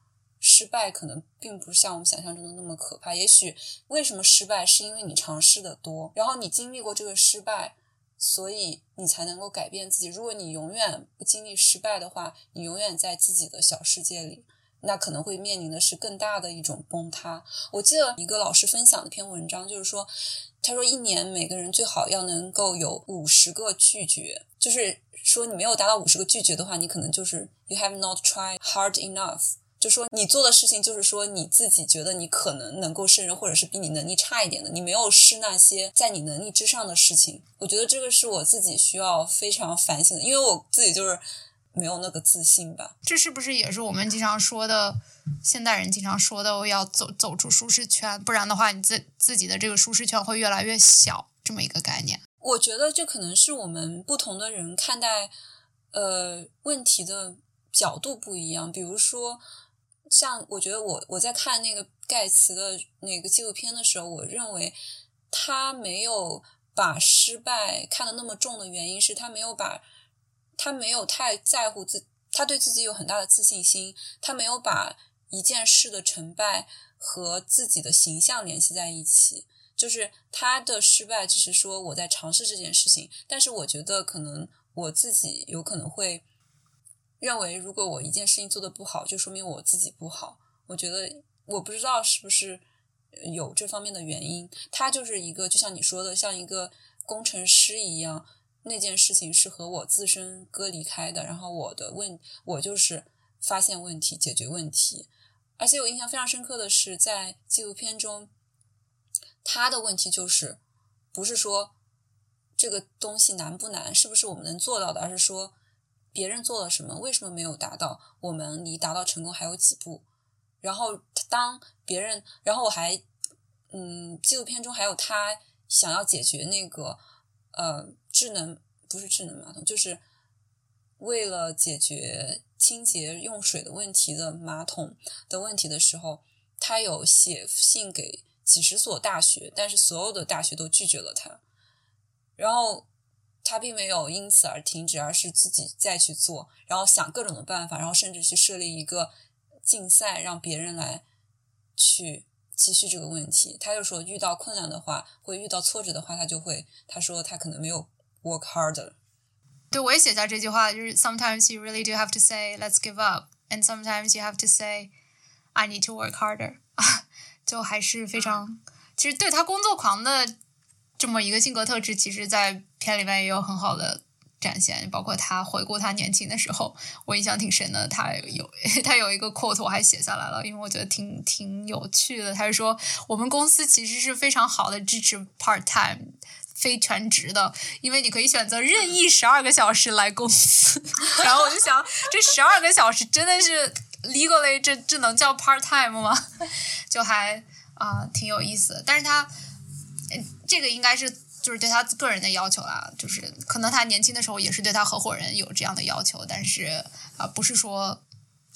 失败可能并不像我们想象中的那么可怕。也许为什么失败，是因为你尝试的多，然后你经历过这个失败，所以你才能够改变自己。如果你永远不经历失败的话，你永远在自己的小世界里，那可能会面临的是更大的一种崩塌。我记得一个老师分享的篇文章，就是说，他说一年每个人最好要能够有五十个拒绝，就是说你没有达到五十个拒绝的话，你可能就是 you have not tried hard enough。就说你做的事情，就是说你自己觉得你可能能够胜任，或者是比你能力差一点的，你没有试那些在你能力之上的事情。我觉得这个是我自己需要非常反省的，因为我自己就是没有那个自信吧。这是不是也是我们经常说的，现代人经常说的，我要走走出舒适圈，不然的话，你自自己的这个舒适圈会越来越小，这么一个概念。我觉得这可能是我们不同的人看待呃问题的角度不一样，比如说。像我觉得我我在看那个盖茨的那个纪录片的时候，我认为他没有把失败看得那么重的原因是他没有把他没有太在乎自他对自己有很大的自信心，他没有把一件事的成败和自己的形象联系在一起，就是他的失败只是说我在尝试这件事情，但是我觉得可能我自己有可能会。认为如果我一件事情做的不好，就说明我自己不好。我觉得我不知道是不是有这方面的原因。他就是一个，就像你说的，像一个工程师一样，那件事情是和我自身割离开的。然后我的问，我就是发现问题、解决问题。而且我印象非常深刻的是，在纪录片中，他的问题就是不是说这个东西难不难，是不是我们能做到的，而是说。别人做了什么？为什么没有达到？我们离达到成功还有几步？然后当别人，然后我还，嗯，纪录片中还有他想要解决那个呃智能不是智能马桶，就是为了解决清洁用水的问题的马桶的问题的时候，他有写信给几十所大学，但是所有的大学都拒绝了他。然后他并没有因此而停止，而是自己再去做，然后想各种的办法，然后甚至去设立一个竞赛，让别人来去继续这个问题。他就说，遇到困难的话，会遇到挫折的话，他就会他说他可能没有 work harder。对，我也写下这句话，就是 sometimes you really do have to say let's give up，and sometimes you have to say I need to work harder。[laughs] 就还是非常，其实对他工作狂的这么一个性格特质，其实，在片里面也有很好的展现。包括他回顾他年轻的时候，我印象挺深的。他有 [laughs] 他有一个 quote 我还写下来了，因为我觉得挺挺有趣的。他说，我们公司其实是非常好的支持 part time。非全职的，因为你可以选择任意十二个小时来公司。[laughs] 然后我就想，这十二个小时真的是 legally 这这能叫 part time 吗？[laughs] 就还啊挺有意思的。但是他这个应该是就是对他个人的要求啦，就是可能他年轻的时候也是对他合伙人有这样的要求，但是啊不是说，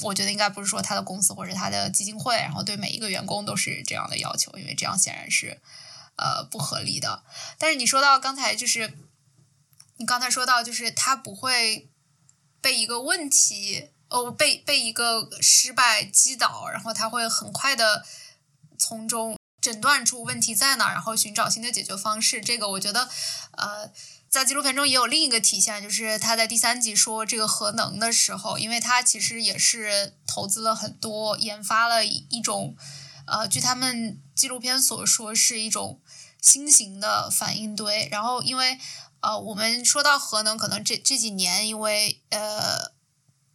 我觉得应该不是说他的公司或者他的基金会，然后对每一个员工都是这样的要求，因为这样显然是。呃，不合理的。但是你说到刚才，就是你刚才说到，就是他不会被一个问题，哦，被被一个失败击倒，然后他会很快的从中诊断出问题在哪，然后寻找新的解决方式。这个我觉得，呃，在纪录片中也有另一个体现，就是他在第三集说这个核能的时候，因为他其实也是投资了很多，研发了一种。呃，据他们纪录片所说，是一种新型的反应堆。然后，因为呃，我们说到核能，可能这这几年，因为呃，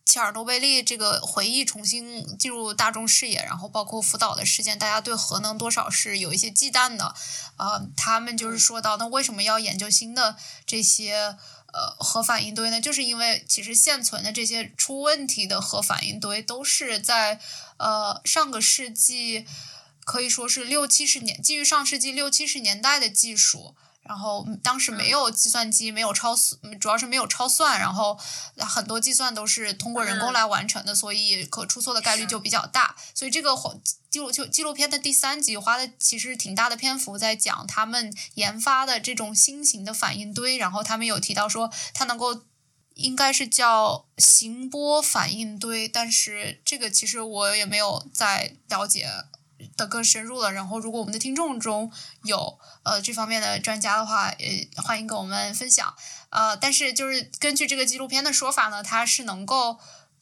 切尔诺贝利这个回忆重新进入大众视野，然后包括福岛的事件，大家对核能多少是有一些忌惮的。呃，他们就是说到，那为什么要研究新的这些呃核反应堆呢？就是因为其实现存的这些出问题的核反应堆都是在。呃，上个世纪可以说是六七十年，基于上世纪六七十年代的技术，然后当时没有计算机，没有超算，主要是没有超算，然后很多计算都是通过人工来完成的，所以可出错的概率就比较大。所以这个纪录就纪录片的第三集花的其实挺大的篇幅在讲他们研发的这种新型的反应堆，然后他们有提到说它能够。应该是叫行波反应堆，但是这个其实我也没有再了解的更深入了。然后，如果我们的听众中有呃这方面的专家的话，呃，欢迎跟我们分享。呃，但是就是根据这个纪录片的说法呢，它是能够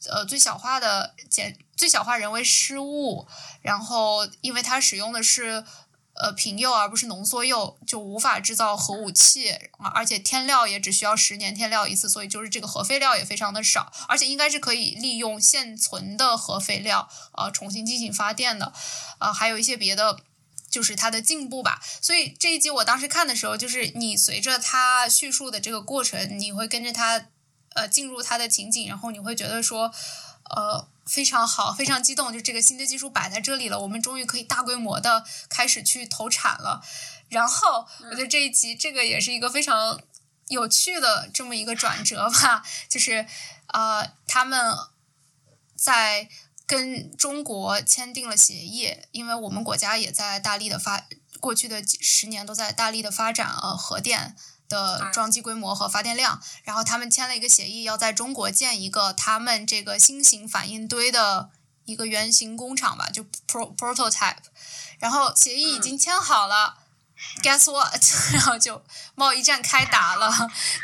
呃最小化的减最小化人为失误，然后因为它使用的是。呃，平铀而不是浓缩铀就无法制造核武器啊，而且添料也只需要十年添料一次，所以就是这个核废料也非常的少，而且应该是可以利用现存的核废料呃重新进行发电的，呃，还有一些别的就是它的进步吧。所以这一集我当时看的时候，就是你随着他叙述的这个过程，你会跟着他呃进入他的情景，然后你会觉得说呃。非常好，非常激动，就这个新的技术摆在这里了，我们终于可以大规模的开始去投产了。然后，我觉得这一集这个也是一个非常有趣的这么一个转折吧，就是呃，他们在跟中国签订了协议，因为我们国家也在大力的发，过去的几十年都在大力的发展呃核电。的装机规模和发电量，然后他们签了一个协议，要在中国建一个他们这个新型反应堆的一个原型工厂吧，就 pro prototype。然后协议已经签好了，guess what？[laughs] 然后就贸易战开打了。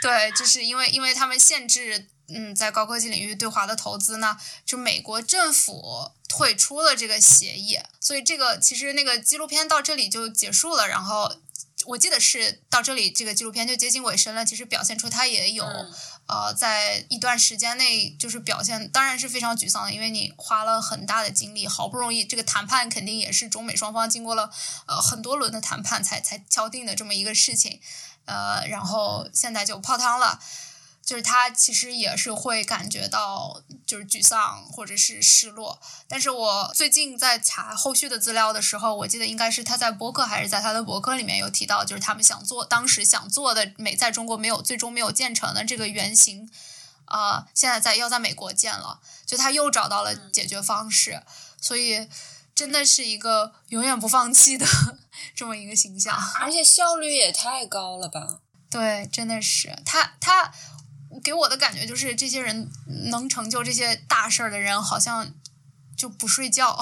对，就是因为因为他们限制嗯在高科技领域对华的投资呢，就美国政府退出了这个协议，所以这个其实那个纪录片到这里就结束了，然后。我记得是到这里，这个纪录片就接近尾声了。其实表现出他也有，呃，在一段时间内就是表现，当然是非常沮丧的，因为你花了很大的精力，好不容易这个谈判肯定也是中美双方经过了呃很多轮的谈判才才敲定的这么一个事情，呃，然后现在就泡汤了。就是他其实也是会感觉到就是沮丧或者是失落，但是我最近在查后续的资料的时候，我记得应该是他在博客还是在他的博客里面有提到，就是他们想做当时想做的美在中国没有最终没有建成的这个原型，啊，现在在要在美国建了，就他又找到了解决方式，所以真的是一个永远不放弃的 [laughs] 这么一个形象，而且效率也太高了吧？对，真的是。他他给我的感觉就是这些人能成就这些大事儿的人，好像就不睡觉。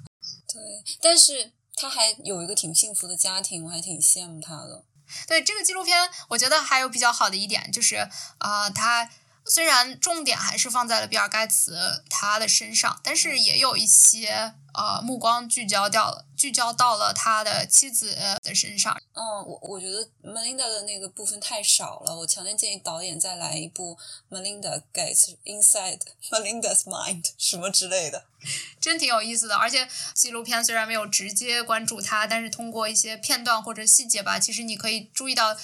[laughs] 对，但是他还有一个挺幸福的家庭，我还挺羡慕他的。对这个纪录片，我觉得还有比较好的一点就是啊，他。虽然重点还是放在了比尔盖茨他的身上，但是也有一些呃目光聚焦掉了，聚焦到了他的妻子的身上。嗯，我我觉得 Melinda 的那个部分太少了，我强烈建议导演再来一部 Melinda Gates Inside [laughs] Melinda's Mind 什么之类的，[laughs] 真挺有意思的。而且纪录片虽然没有直接关注他，但是通过一些片段或者细节吧，其实你可以注意到，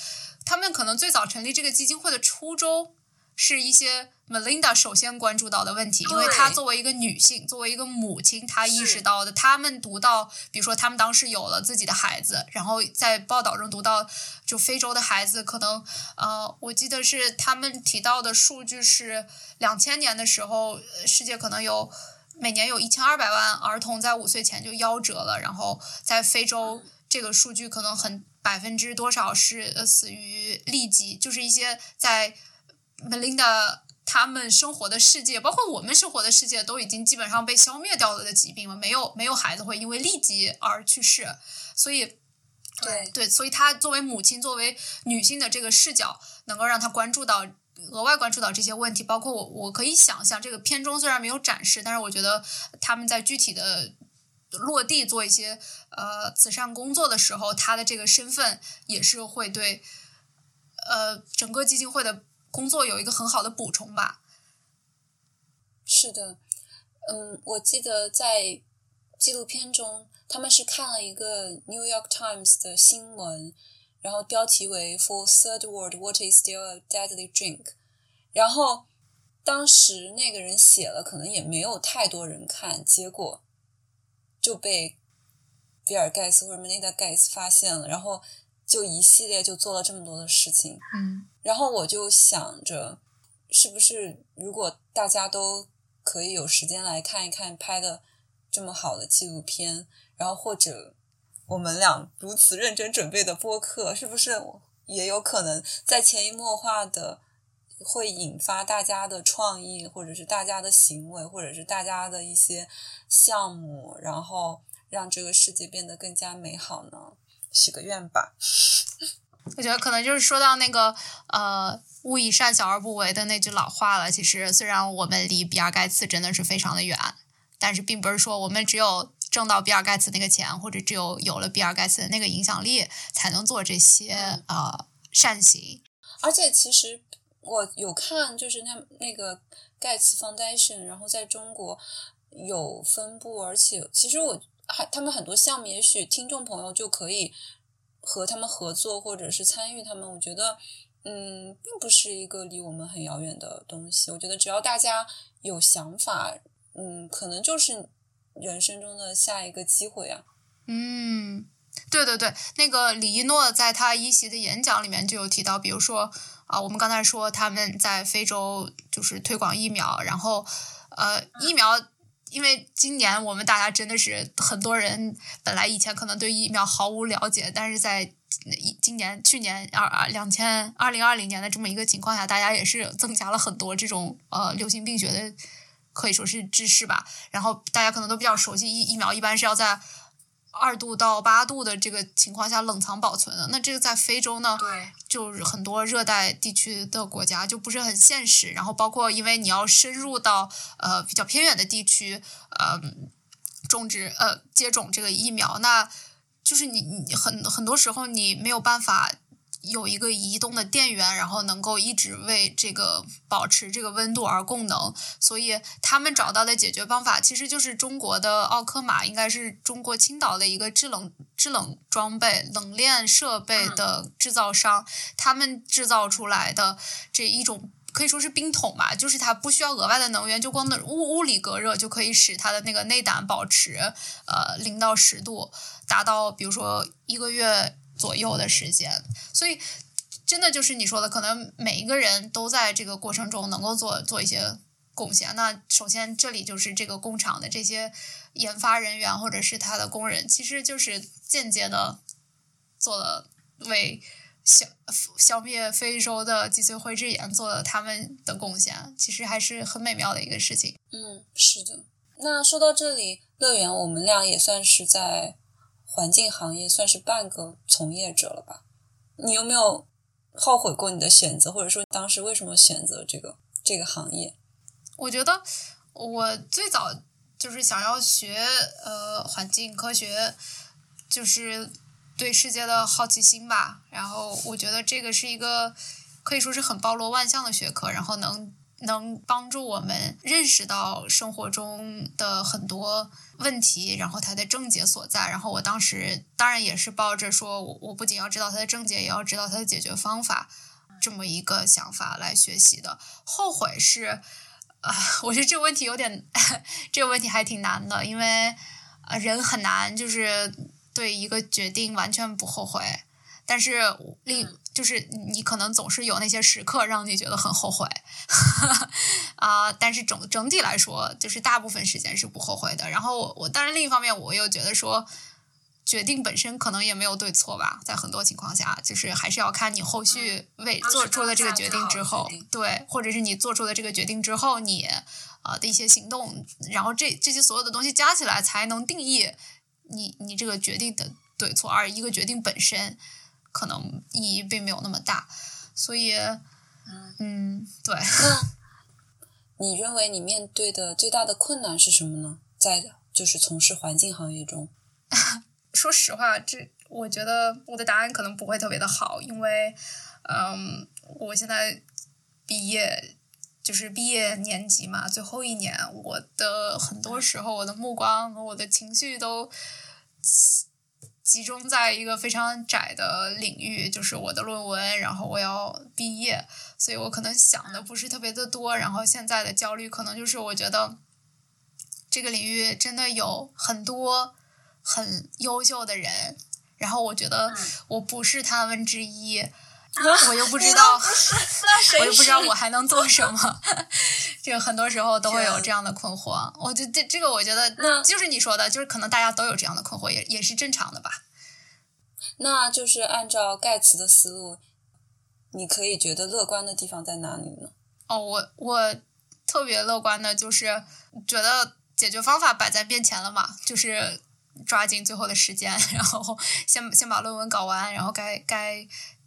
他们可能最早成立这个基金会的初衷。是一些 Melinda 首先关注到的问题，因为她作为一个女性，作为一个母亲，她意识到的。他们读到，比如说他们当时有了自己的孩子，然后在报道中读到，就非洲的孩子可能，呃，我记得是他们提到的数据是两千年的时候，世界可能有每年有一千二百万儿童在五岁前就夭折了，然后在非洲这个数据可能很百分之多少是死于痢疾，就是一些在。Melinda 他们生活的世界，包括我们生活的世界，都已经基本上被消灭掉了的疾病了。没有没有孩子会因为痢疾而去世，所以对对，所以她作为母亲，作为女性的这个视角，能够让她关注到额外关注到这些问题。包括我，我可以想象，这个片中虽然没有展示，但是我觉得他们在具体的落地做一些呃慈善工作的时候，她的这个身份也是会对呃整个基金会的。工作有一个很好的补充吧。是的，嗯，我记得在纪录片中，他们是看了一个《New York Times》的新闻，然后标题为 “For Third World, What is Still a Deadly Drink”。然后当时那个人写了，可能也没有太多人看，结果就被比尔盖茨或者 Melinda Gates 发现了，然后。就一系列就做了这么多的事情，嗯，然后我就想着，是不是如果大家都可以有时间来看一看拍的这么好的纪录片，然后或者我们俩如此认真准备的播客，是不是也有可能在潜移默化的会引发大家的创意，或者是大家的行为，或者是大家的一些项目，然后让这个世界变得更加美好呢？许个愿吧，我觉得可能就是说到那个呃“勿以善小而不为”的那句老话了。其实，虽然我们离比尔盖茨真的是非常的远，但是并不是说我们只有挣到比尔盖茨那个钱，或者只有有了比尔盖茨的那个影响力，才能做这些呃善行。而且，其实我有看，就是那那个盖茨 Foundation，然后在中国有分布，而且其实我。还他们很多项目，也许听众朋友就可以和他们合作，或者是参与他们。我觉得，嗯，并不是一个离我们很遥远的东西。我觉得只要大家有想法，嗯，可能就是人生中的下一个机会啊。嗯，对对对，那个李一诺在他一席的演讲里面就有提到，比如说啊，我们刚才说他们在非洲就是推广疫苗，然后呃，疫苗。因为今年我们大家真的是很多人，本来以前可能对疫苗毫无了解，但是在今年、去年二二两千二零二零年的这么一个情况下，大家也是增加了很多这种呃流行病学的可以说是知识吧。然后大家可能都比较熟悉疫疫苗，一般是要在。二度到八度的这个情况下冷藏保存的，那这个在非洲呢，对，就是很多热带地区的国家就不是很现实。然后包括因为你要深入到呃比较偏远的地区，呃种植呃接种这个疫苗，那就是你你很很多时候你没有办法。有一个移动的电源，然后能够一直为这个保持这个温度而供能，所以他们找到的解决方法其实就是中国的奥科玛，应该是中国青岛的一个制冷制冷装备、冷链设备的制造商，他们制造出来的这一种可以说是冰桶吧，就是它不需要额外的能源，就光的物物理隔热就可以使它的那个内胆保持呃零到十度，达到比如说一个月。左右的时间，所以真的就是你说的，可能每一个人都在这个过程中能够做做一些贡献。那首先这里就是这个工厂的这些研发人员或者是他的工人，其实就是间接的做了为消消灭非洲的脊髓灰质炎做了他们的贡献，其实还是很美妙的一个事情。嗯，是的。那说到这里，乐园我们俩也算是在环境行业算是半个从业者了吧？你有没有后悔过你的选择，或者说当时为什么选择这个这个行业？我觉得我最早就是想要学呃环境科学，就是对世界的好奇心吧。然后我觉得这个是一个可以说是很包罗万象的学科，然后能能帮助我们认识到生活中的很多问题，然后它的症结所在。然后我当时当然也是抱着说我我不仅要知道它的症结，也要知道它的解决方法这么一个想法来学习的。后悔是。啊，[laughs] 我觉得这个问题有点，[laughs] 这个问题还挺难的，因为啊，人很难就是对一个决定完全不后悔，但是另就是你可能总是有那些时刻让你觉得很后悔，[laughs] 啊，但是整整体来说，就是大部分时间是不后悔的。然后我我，当然另一方面，我又觉得说。决定本身可能也没有对错吧，在很多情况下，就是还是要看你后续为做出了这个决定之后，对，或者是你做出了这个决定之后，你呃的一些行动，然后这这些所有的东西加起来，才能定义你你这个决定的对错。而一个决定本身可能意义并没有那么大，所以，嗯，对。那 [laughs] 你认为你面对的最大的困难是什么呢？在就是从事环境行业中。[laughs] 说实话，这我觉得我的答案可能不会特别的好，因为，嗯，我现在毕业就是毕业年级嘛，最后一年，我的很多时候我的目光和我的情绪都集中在一个非常窄的领域，就是我的论文，然后我要毕业，所以我可能想的不是特别的多，然后现在的焦虑可能就是我觉得这个领域真的有很多。很优秀的人，然后我觉得我不是他们之一，[laughs] 我又不知道，[laughs] 我又不知道我还能做什么。[laughs] 这个很多时候都会有这样的困惑。我觉这这个，我觉得就是你说的，就是可能大家都有这样的困惑，也也是正常的吧。那就是按照盖茨的思路，你可以觉得乐观的地方在哪里呢？哦，我我特别乐观的就是觉得解决方法摆在面前了嘛，就是。抓紧最后的时间，然后先先把论文搞完，然后该该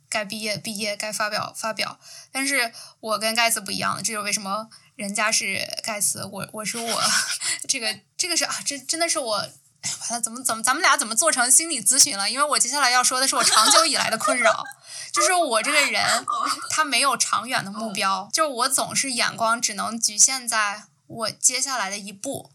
该毕业毕业，该发表发表。但是我跟盖茨不一样，这就是为什么人家是盖茨，我我是我。[laughs] 这个这个是啊，这真的是我，完了怎么怎么咱们俩怎么做成心理咨询了？因为我接下来要说的是我长久以来的困扰，就是我这个人 [laughs] 他没有长远的目标，就是我总是眼光只能局限在我接下来的一步。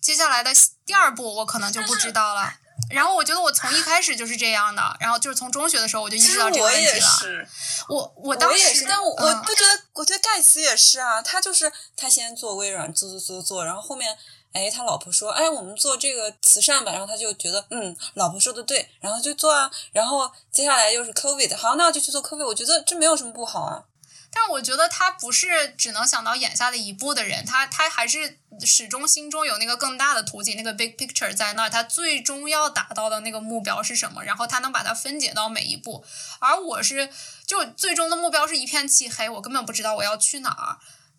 接下来的第二步我可能就不知道了。然后我觉得我从一开始就是这样的，然后就是从中学的时候我就意识到这个问题了。我我当时，但我我不觉得，我觉得盖茨也是啊，他就是他先做微软，做做做做，然后后面哎他老婆说哎我们做这个慈善吧，然后他就觉得嗯老婆说的对，然后就做啊，然后接下来又是 COVID，好那我就去做 COVID，我觉得这没有什么不好啊。但我觉得他不是只能想到眼下的一步的人，他他还是始终心中有那个更大的图景，那个 big picture 在那儿，他最终要达到的那个目标是什么？然后他能把它分解到每一步。而我是就最终的目标是一片漆黑，我根本不知道我要去哪儿。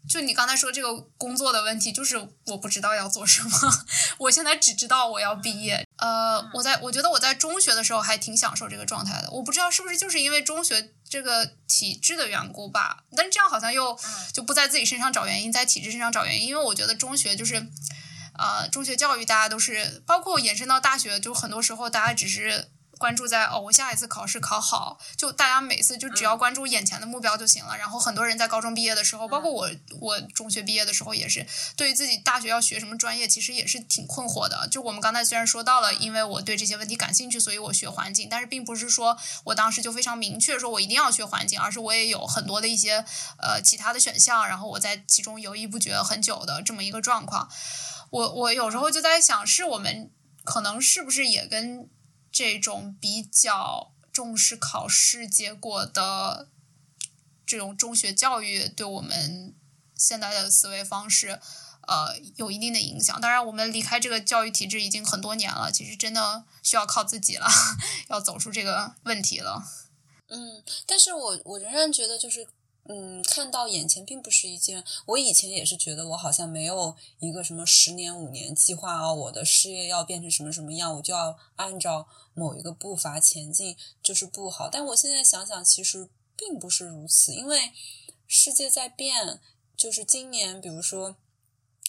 就你刚才说这个工作的问题，就是我不知道要做什么。[laughs] 我现在只知道我要毕业。呃，我在我觉得我在中学的时候还挺享受这个状态的。我不知道是不是就是因为中学这个体制的缘故吧。但是这样好像又就不在自己身上找原因，在体制身上找原因。因为我觉得中学就是，呃，中学教育大家都是，包括延伸到大学，就很多时候大家只是。关注在哦，我下一次考试考好，就大家每次就只要关注眼前的目标就行了。然后很多人在高中毕业的时候，包括我，我中学毕业的时候也是，对于自己大学要学什么专业，其实也是挺困惑的。就我们刚才虽然说到了，因为我对这些问题感兴趣，所以我学环境，但是并不是说我当时就非常明确说我一定要学环境，而是我也有很多的一些呃其他的选项，然后我在其中犹豫不决很久的这么一个状况。我我有时候就在想，是我们可能是不是也跟。这种比较重视考试结果的这种中学教育，对我们现在的思维方式，呃，有一定的影响。当然，我们离开这个教育体制已经很多年了，其实真的需要靠自己了，[laughs] 要走出这个问题了。嗯，但是我我仍然觉得就是。嗯，看到眼前并不是一件。我以前也是觉得我好像没有一个什么十年五年计划啊，我的事业要变成什么什么样，我就要按照某一个步伐前进，就是不好。但我现在想想，其实并不是如此，因为世界在变。就是今年，比如说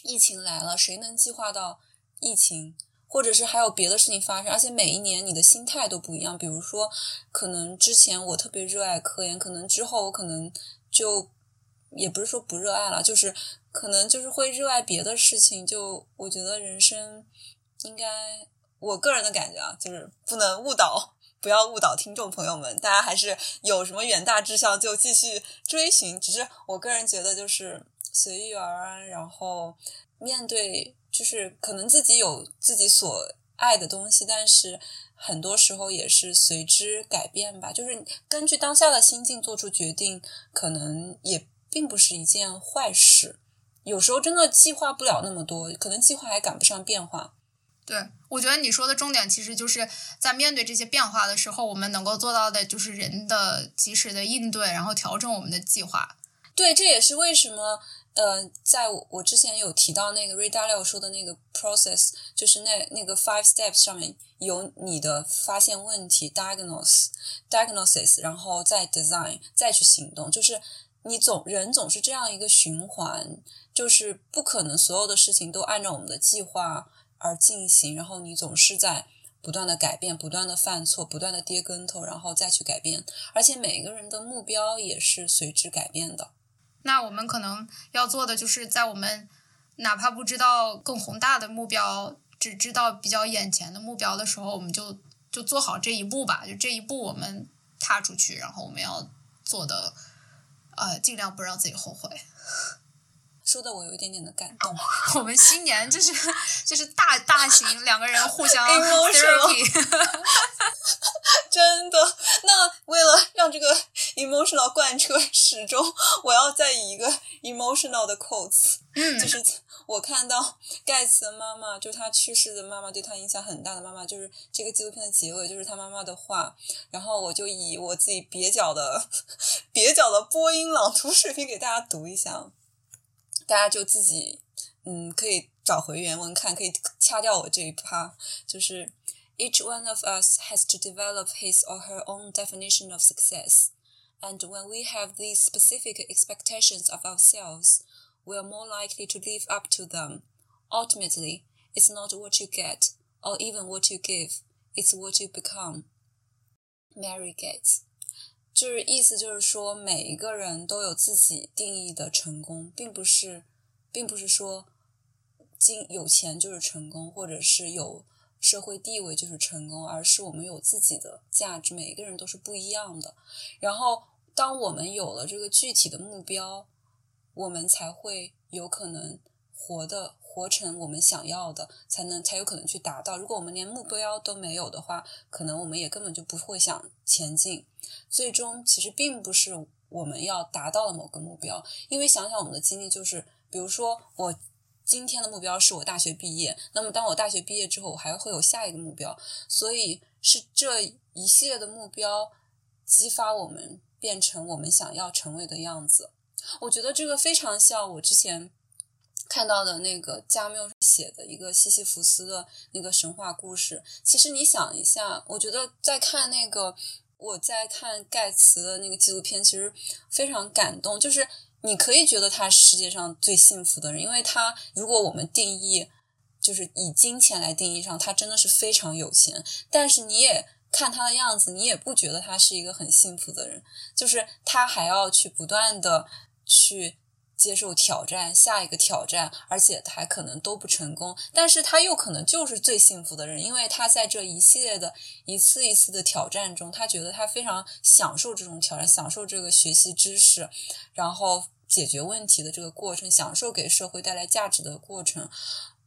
疫情来了，谁能计划到疫情？或者是还有别的事情发生，而且每一年你的心态都不一样。比如说，可能之前我特别热爱科研，可能之后我可能就也不是说不热爱了，就是可能就是会热爱别的事情。就我觉得人生应该，我个人的感觉啊，就是不能误导，不要误导听众朋友们。大家还是有什么远大志向就继续追寻。只是我个人觉得，就是随遇而安，然后面对。就是可能自己有自己所爱的东西，但是很多时候也是随之改变吧。就是根据当下的心境做出决定，可能也并不是一件坏事。有时候真的计划不了那么多，可能计划还赶不上变化。对，我觉得你说的重点其实就是在面对这些变化的时候，我们能够做到的就是人的及时的应对，然后调整我们的计划。对，这也是为什么。呃，在我之前有提到那个 Ray Dalio 说的那个 process，就是那那个 five steps 上面有你的发现问题，diagnose，diagnosis，然后再 design，再去行动。就是你总人总是这样一个循环，就是不可能所有的事情都按照我们的计划而进行，然后你总是在不断的改变，不断的犯错，不断的跌跟头，然后再去改变。而且每个人的目标也是随之改变的。那我们可能要做的，就是在我们哪怕不知道更宏大的目标，只知道比较眼前的目标的时候，我们就就做好这一步吧。就这一步，我们踏出去，然后我们要做的，呃，尽量不让自己后悔。[laughs] 说的我有一点点的感动。[laughs] 我们新年就是就是大大型两个人互相 [laughs] therapy。真的，那为了让这个 [laughs] emotional 贯彻始终，我要再以一个 [laughs] emotional 的 quotes，就是我看到盖茨的妈妈，就他去世的妈妈，对他影响很大的妈妈，就是这个纪录片的结尾，就是他妈妈的话，然后我就以我自己蹩脚的蹩脚的播音朗读水平给大家读一下，大家就自己嗯可以找回原文看，可以掐掉我这一趴，就是。Each one of us has to develop his or her own definition of success. And when we have these specific expectations of ourselves, we are more likely to live up to them. Ultimately, it's not what you get or even what you give, it's what you become. Mary Gates，就是意思就是说，每一个人都有自己定义的成功，并不是，并不是说，金有钱就是成功，或者是有社会地位就是成功，而是我们有自己的价值。每一个人都是不一样的。然后， 当我们有了这个具体的目标，我们才会有可能活的活成我们想要的，才能才有可能去达到。如果我们连目标都没有的话，可能我们也根本就不会想前进。最终，其实并不是我们要达到了某个目标，因为想想我们的经历，就是比如说我。今天的目标是我大学毕业，那么当我大学毕业之后，我还会有下一个目标，所以是这一系列的目标激发我们变成我们想要成为的样子。我觉得这个非常像我之前看到的那个加缪写的一个西西弗斯的那个神话故事。其实你想一下，我觉得在看那个我在看盖茨的那个纪录片，其实非常感动，就是。你可以觉得他是世界上最幸福的人，因为他如果我们定义就是以金钱来定义上，他真的是非常有钱。但是你也看他的样子，你也不觉得他是一个很幸福的人，就是他还要去不断的去。接受挑战，下一个挑战，而且还可能都不成功，但是他又可能就是最幸福的人，因为他在这一系列的一次一次的挑战中，他觉得他非常享受这种挑战，享受这个学习知识，然后解决问题的这个过程，享受给社会带来价值的过程。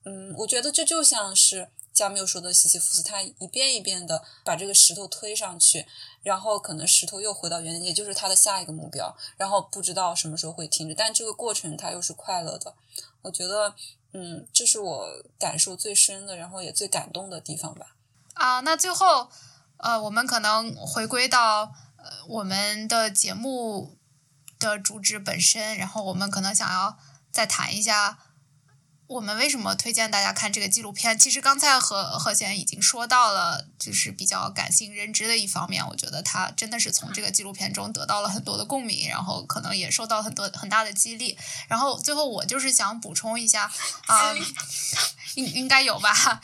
嗯，我觉得这就像是加缪说的西西弗斯，他一遍一遍的把这个石头推上去，然后可能石头又回到原点，也就是他的下一个目标，然后不知道什么时候会停止，但这个过程他又是快乐的。我觉得，嗯，这是我感受最深的，然后也最感动的地方吧。啊，那最后，呃，我们可能回归到呃我们的节目的主旨本身，然后我们可能想要再谈一下。我们为什么推荐大家看这个纪录片？其实刚才何何贤已经说到了，就是比较感性认知的一方面。我觉得他真的是从这个纪录片中得到了很多的共鸣，然后可能也受到很多很大的激励。然后最后我就是想补充一下啊，应应该有吧。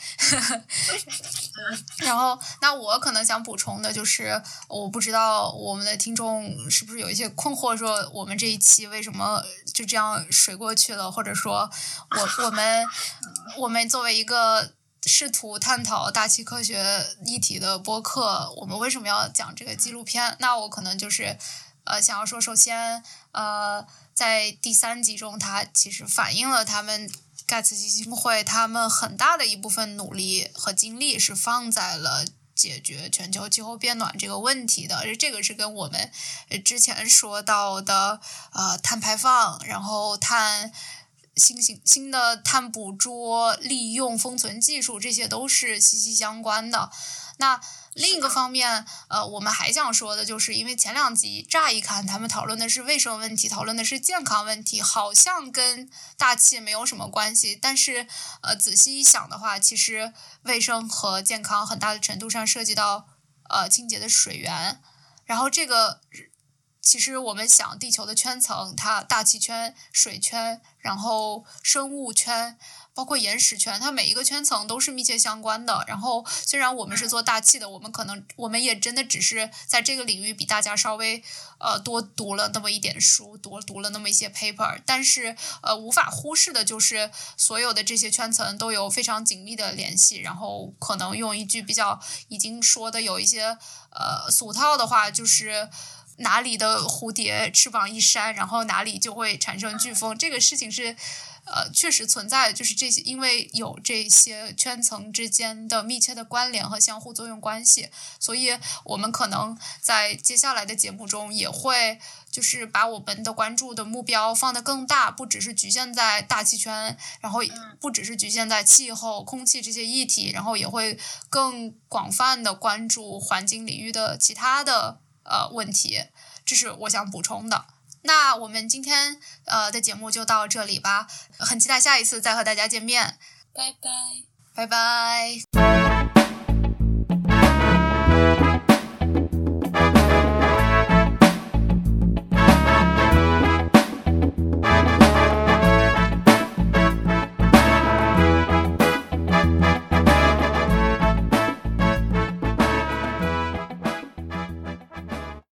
[laughs] 然后那我可能想补充的就是，我不知道我们的听众是不是有一些困惑，说我们这一期为什么就这样水过去了，或者说我 [laughs] 我。们我们作为一个试图探讨大气科学议题的播客，我们为什么要讲这个纪录片？那我可能就是呃想要说，首先呃在第三集中，它其实反映了他们盖茨基金会他们很大的一部分努力和精力是放在了解决全球气候变暖这个问题的，而这个是跟我们之前说到的呃碳排放，然后碳。新型新的碳捕捉、利用、封存技术，这些都是息息相关的。那另一个方面，呃，我们还想说的就是，因为前两集乍一看，他们讨论的是卫生问题，讨论的是健康问题，好像跟大气没有什么关系。但是，呃，仔细一想的话，其实卫生和健康很大的程度上涉及到呃清洁的水源，然后这个。其实我们想，地球的圈层，它大气圈、水圈，然后生物圈，包括岩石圈，它每一个圈层都是密切相关的。然后，虽然我们是做大气的，我们可能我们也真的只是在这个领域比大家稍微呃多读了那么一点书，多读了那么一些 paper，但是呃无法忽视的就是所有的这些圈层都有非常紧密的联系。然后，可能用一句比较已经说的有一些呃俗套的话，就是。哪里的蝴蝶翅膀一扇，然后哪里就会产生飓风。这个事情是，呃，确实存在。就是这些，因为有这些圈层之间的密切的关联和相互作用关系，所以我们可能在接下来的节目中也会，就是把我们的关注的目标放得更大，不只是局限在大气圈，然后不只是局限在气候、空气这些议题，然后也会更广泛的关注环境领域的其他的。呃，问题，这是我想补充的。那我们今天呃的节目就到这里吧，很期待下一次再和大家见面。拜拜，拜拜。